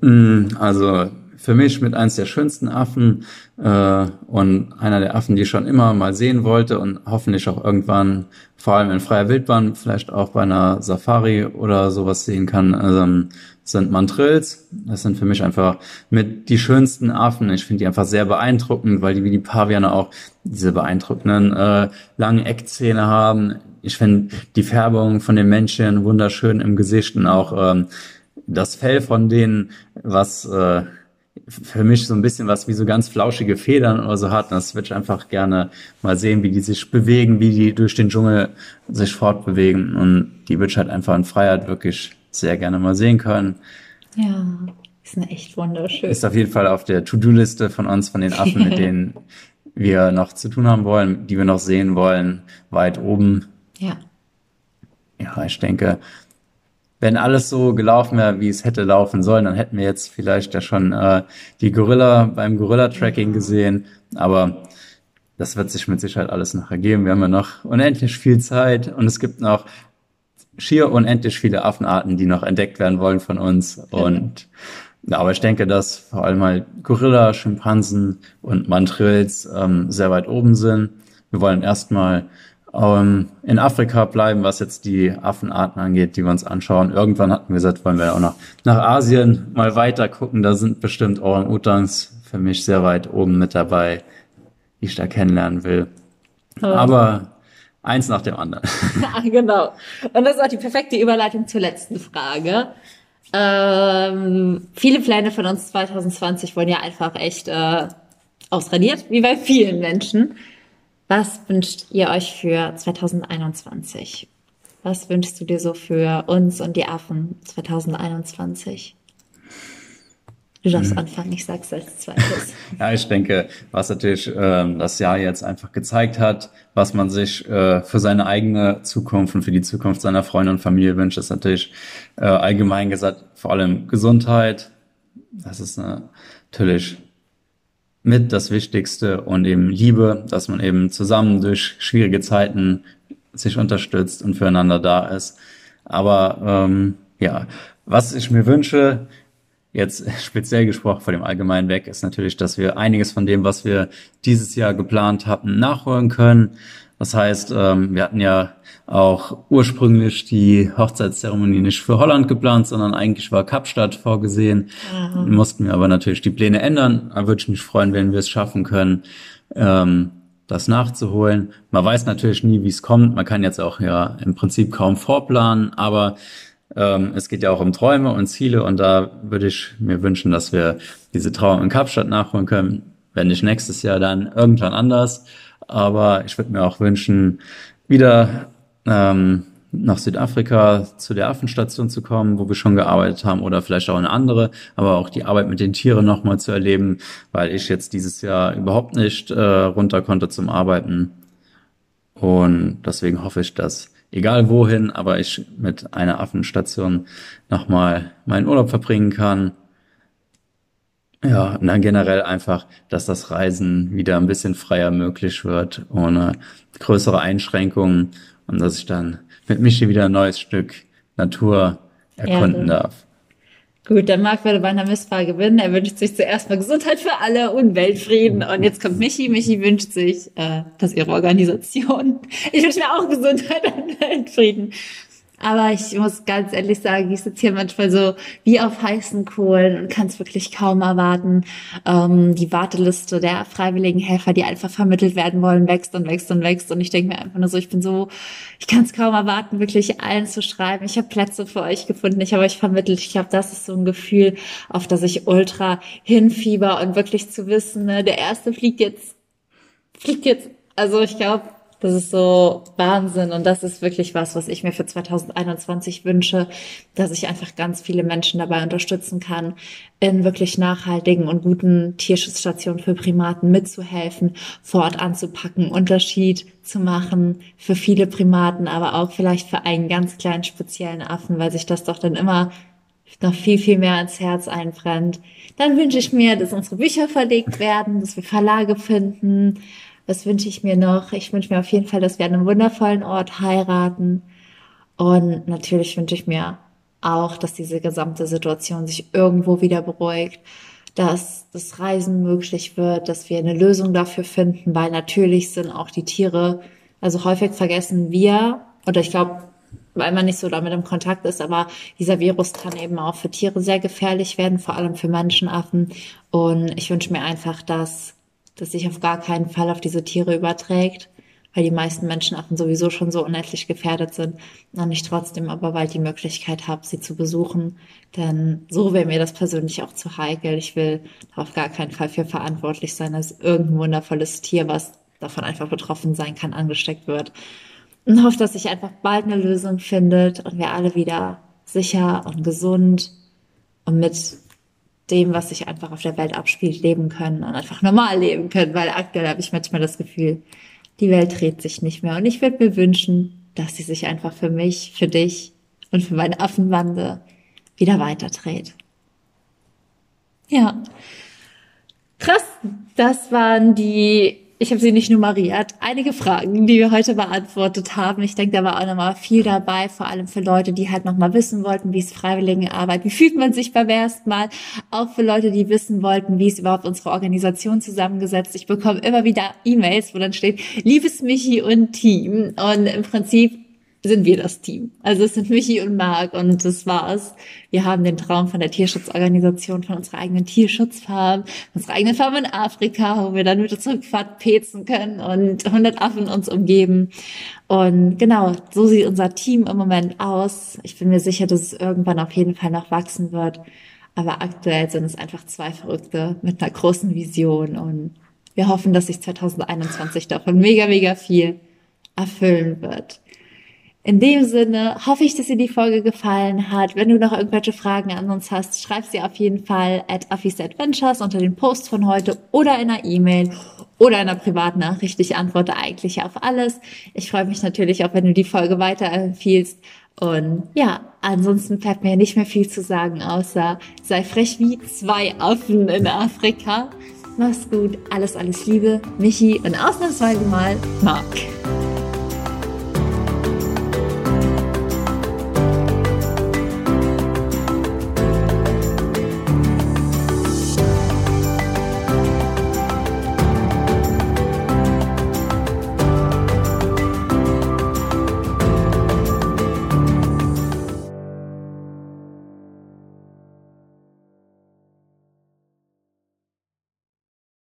Mm, also für mich mit eins der schönsten Affen äh, und einer der Affen, die ich schon immer mal sehen wollte und hoffentlich auch irgendwann, vor allem in freier Wildbahn, vielleicht auch bei einer Safari oder sowas sehen kann, also, sind Mantrills. Das sind für mich einfach mit die schönsten Affen. Ich finde die einfach sehr beeindruckend, weil die wie die Paviane auch diese beeindruckenden äh, langen Eckzähne haben. Ich finde die Färbung von den Männchen wunderschön im Gesicht und auch ähm, das Fell von denen, was äh, für mich so ein bisschen was wie so ganz flauschige Federn oder so hat. das würde ich einfach gerne mal sehen, wie die sich bewegen, wie die durch den Dschungel sich fortbewegen. Und die würde ich halt einfach in Freiheit wirklich sehr gerne mal sehen können. Ja, ist eine echt wunderschön. Ist auf jeden Fall auf der To-Do-Liste von uns, von den Affen, mit denen wir noch zu tun haben wollen, die wir noch sehen wollen, weit oben. Ja. Ja, ich denke, wenn alles so gelaufen wäre, wie es hätte laufen sollen, dann hätten wir jetzt vielleicht ja schon äh, die Gorilla beim Gorilla-Tracking gesehen. Aber das wird sich mit Sicherheit alles noch ergeben. Wir haben ja noch unendlich viel Zeit und es gibt noch schier unendlich viele Affenarten, die noch entdeckt werden wollen von uns. Und ja, aber ich denke, dass vor allem mal Gorilla, Schimpansen und Mandrills ähm, sehr weit oben sind. Wir wollen erstmal ähm, in Afrika bleiben, was jetzt die Affenarten angeht, die wir uns anschauen. Irgendwann hatten wir gesagt, wollen wir auch noch nach Asien mal weiter gucken. Da sind bestimmt Orang-Utans für mich sehr weit oben mit dabei, die ich da kennenlernen will. Aber eins nach dem anderen. Ja, genau. Und das ist auch die perfekte Überleitung zur letzten Frage. Ähm, viele Pläne von uns 2020 wurden ja einfach echt äh, ausradiert, wie bei vielen Menschen. Was wünscht ihr euch für 2021? Was wünschst du dir so für uns und die Affen 2021? Du darfst hm. anfangen, ich sag's als zweites. ja, ich denke, was natürlich äh, das Jahr jetzt einfach gezeigt hat, was man sich äh, für seine eigene Zukunft und für die Zukunft seiner Freunde und Familie wünscht, ist natürlich äh, allgemein gesagt vor allem Gesundheit. Das ist äh, natürlich mit das Wichtigste und eben Liebe, dass man eben zusammen durch schwierige Zeiten sich unterstützt und füreinander da ist. Aber ähm, ja, was ich mir wünsche, jetzt speziell gesprochen von dem Allgemeinen weg, ist natürlich, dass wir einiges von dem, was wir dieses Jahr geplant hatten, nachholen können. Das heißt, ähm, wir hatten ja auch ursprünglich die Hochzeitszeremonie nicht für Holland geplant, sondern eigentlich war Kapstadt vorgesehen. Mhm. Mussten wir aber natürlich die Pläne ändern. Da würde ich mich freuen, wenn wir es schaffen können, ähm, das nachzuholen. Man weiß natürlich nie, wie es kommt. Man kann jetzt auch ja im Prinzip kaum vorplanen, aber ähm, es geht ja auch um Träume und Ziele und da würde ich mir wünschen, dass wir diese Trauer in Kapstadt nachholen können. Wenn nicht nächstes Jahr, dann irgendwann anders. Aber ich würde mir auch wünschen, wieder ähm, nach Südafrika zu der Affenstation zu kommen, wo wir schon gearbeitet haben oder vielleicht auch eine andere, aber auch die Arbeit mit den Tieren nochmal zu erleben, weil ich jetzt dieses Jahr überhaupt nicht äh, runter konnte zum Arbeiten. Und deswegen hoffe ich, dass egal wohin, aber ich mit einer Affenstation nochmal meinen Urlaub verbringen kann. Ja, und dann generell einfach, dass das Reisen wieder ein bisschen freier möglich wird, ohne größere Einschränkungen und dass ich dann mit Michi wieder ein neues Stück Natur erkunden Erde. darf. Gut, dann mag Waldemar Missfahr gewinnen. Er wünscht sich zuerst mal Gesundheit für alle und Weltfrieden. Und jetzt kommt Michi. Michi wünscht sich, äh, dass ihre Organisation. Ich wünsche mir auch Gesundheit und Weltfrieden. Aber ich muss ganz ehrlich sagen, ich sitze hier manchmal so wie auf heißen Kohlen und kann es wirklich kaum erwarten. Ähm, die Warteliste der freiwilligen Helfer, die einfach vermittelt werden wollen, wächst und wächst und wächst. Und ich denke mir einfach nur so, ich bin so, ich kann es kaum erwarten, wirklich allen zu schreiben. Ich habe Plätze für euch gefunden, ich habe euch vermittelt. Ich glaube, das ist so ein Gefühl, auf das ich ultra hinfieber und wirklich zu wissen, ne, der erste fliegt jetzt, fliegt jetzt. Also ich glaube, das ist so Wahnsinn und das ist wirklich was, was ich mir für 2021 wünsche, dass ich einfach ganz viele Menschen dabei unterstützen kann, in wirklich nachhaltigen und guten Tierschutzstationen für Primaten mitzuhelfen, vor Ort anzupacken, Unterschied zu machen für viele Primaten, aber auch vielleicht für einen ganz kleinen speziellen Affen, weil sich das doch dann immer noch viel, viel mehr ans Herz einbrennt. Dann wünsche ich mir, dass unsere Bücher verlegt werden, dass wir Verlage finden, was wünsche ich mir noch? Ich wünsche mir auf jeden Fall, dass wir an einem wundervollen Ort heiraten. Und natürlich wünsche ich mir auch, dass diese gesamte Situation sich irgendwo wieder beruhigt, dass das Reisen möglich wird, dass wir eine Lösung dafür finden, weil natürlich sind auch die Tiere, also häufig vergessen wir, oder ich glaube, weil man nicht so damit im Kontakt ist, aber dieser Virus kann eben auch für Tiere sehr gefährlich werden, vor allem für Menschenaffen. Und ich wünsche mir einfach, dass das sich auf gar keinen Fall auf diese Tiere überträgt, weil die meisten Menschenaffen sowieso schon so unendlich gefährdet sind, und ich trotzdem aber bald die Möglichkeit habe, sie zu besuchen. Denn so wäre mir das persönlich auch zu heikel. Ich will auf gar keinen Fall für verantwortlich sein, dass irgendein wundervolles Tier, was davon einfach betroffen sein kann, angesteckt wird. Und hoffe, dass sich einfach bald eine Lösung findet und wir alle wieder sicher und gesund und mit dem, was sich einfach auf der Welt abspielt, leben können und einfach normal leben können, weil aktuell habe ich manchmal das Gefühl, die Welt dreht sich nicht mehr. Und ich würde mir wünschen, dass sie sich einfach für mich, für dich und für meine Affenbande wieder weiterdreht. Ja. Krass. Das waren die ich habe sie nicht nummeriert. Einige Fragen, die wir heute beantwortet haben. Ich denke, da war auch nochmal viel dabei, vor allem für Leute, die halt nochmal wissen wollten, wie es Freiwilligenarbeit, wie fühlt man sich beim ersten Mal. Auch für Leute, die wissen wollten, wie ist überhaupt unsere Organisation zusammengesetzt. Ich bekomme immer wieder E-Mails, wo dann steht, liebes Michi und Team. Und im Prinzip sind wir das Team. Also es sind Michi und Marc und das war's. Wir haben den Traum von der Tierschutzorganisation, von unserer eigenen Tierschutzfarm, unserer eigenen Farm in Afrika, wo wir dann mit unserem Quad pezen können und 100 Affen uns umgeben. Und genau, so sieht unser Team im Moment aus. Ich bin mir sicher, dass es irgendwann auf jeden Fall noch wachsen wird. Aber aktuell sind es einfach zwei Verrückte mit einer großen Vision und wir hoffen, dass sich 2021 davon mega, mega viel erfüllen wird. In dem Sinne hoffe ich, dass dir die Folge gefallen hat. Wenn du noch irgendwelche Fragen an uns hast, schreib sie auf jeden Fall at Affis Adventures unter dem Post von heute oder in einer E-Mail oder in einer Privatnachricht. Ich antworte eigentlich auf alles. Ich freue mich natürlich auch, wenn du die Folge weiterempfiehlst. Und ja, ansonsten bleibt mir nicht mehr viel zu sagen, außer sei frech wie zwei Affen in Afrika. Mach's gut, alles, alles Liebe, Michi und ausnahmsweise mal Marc.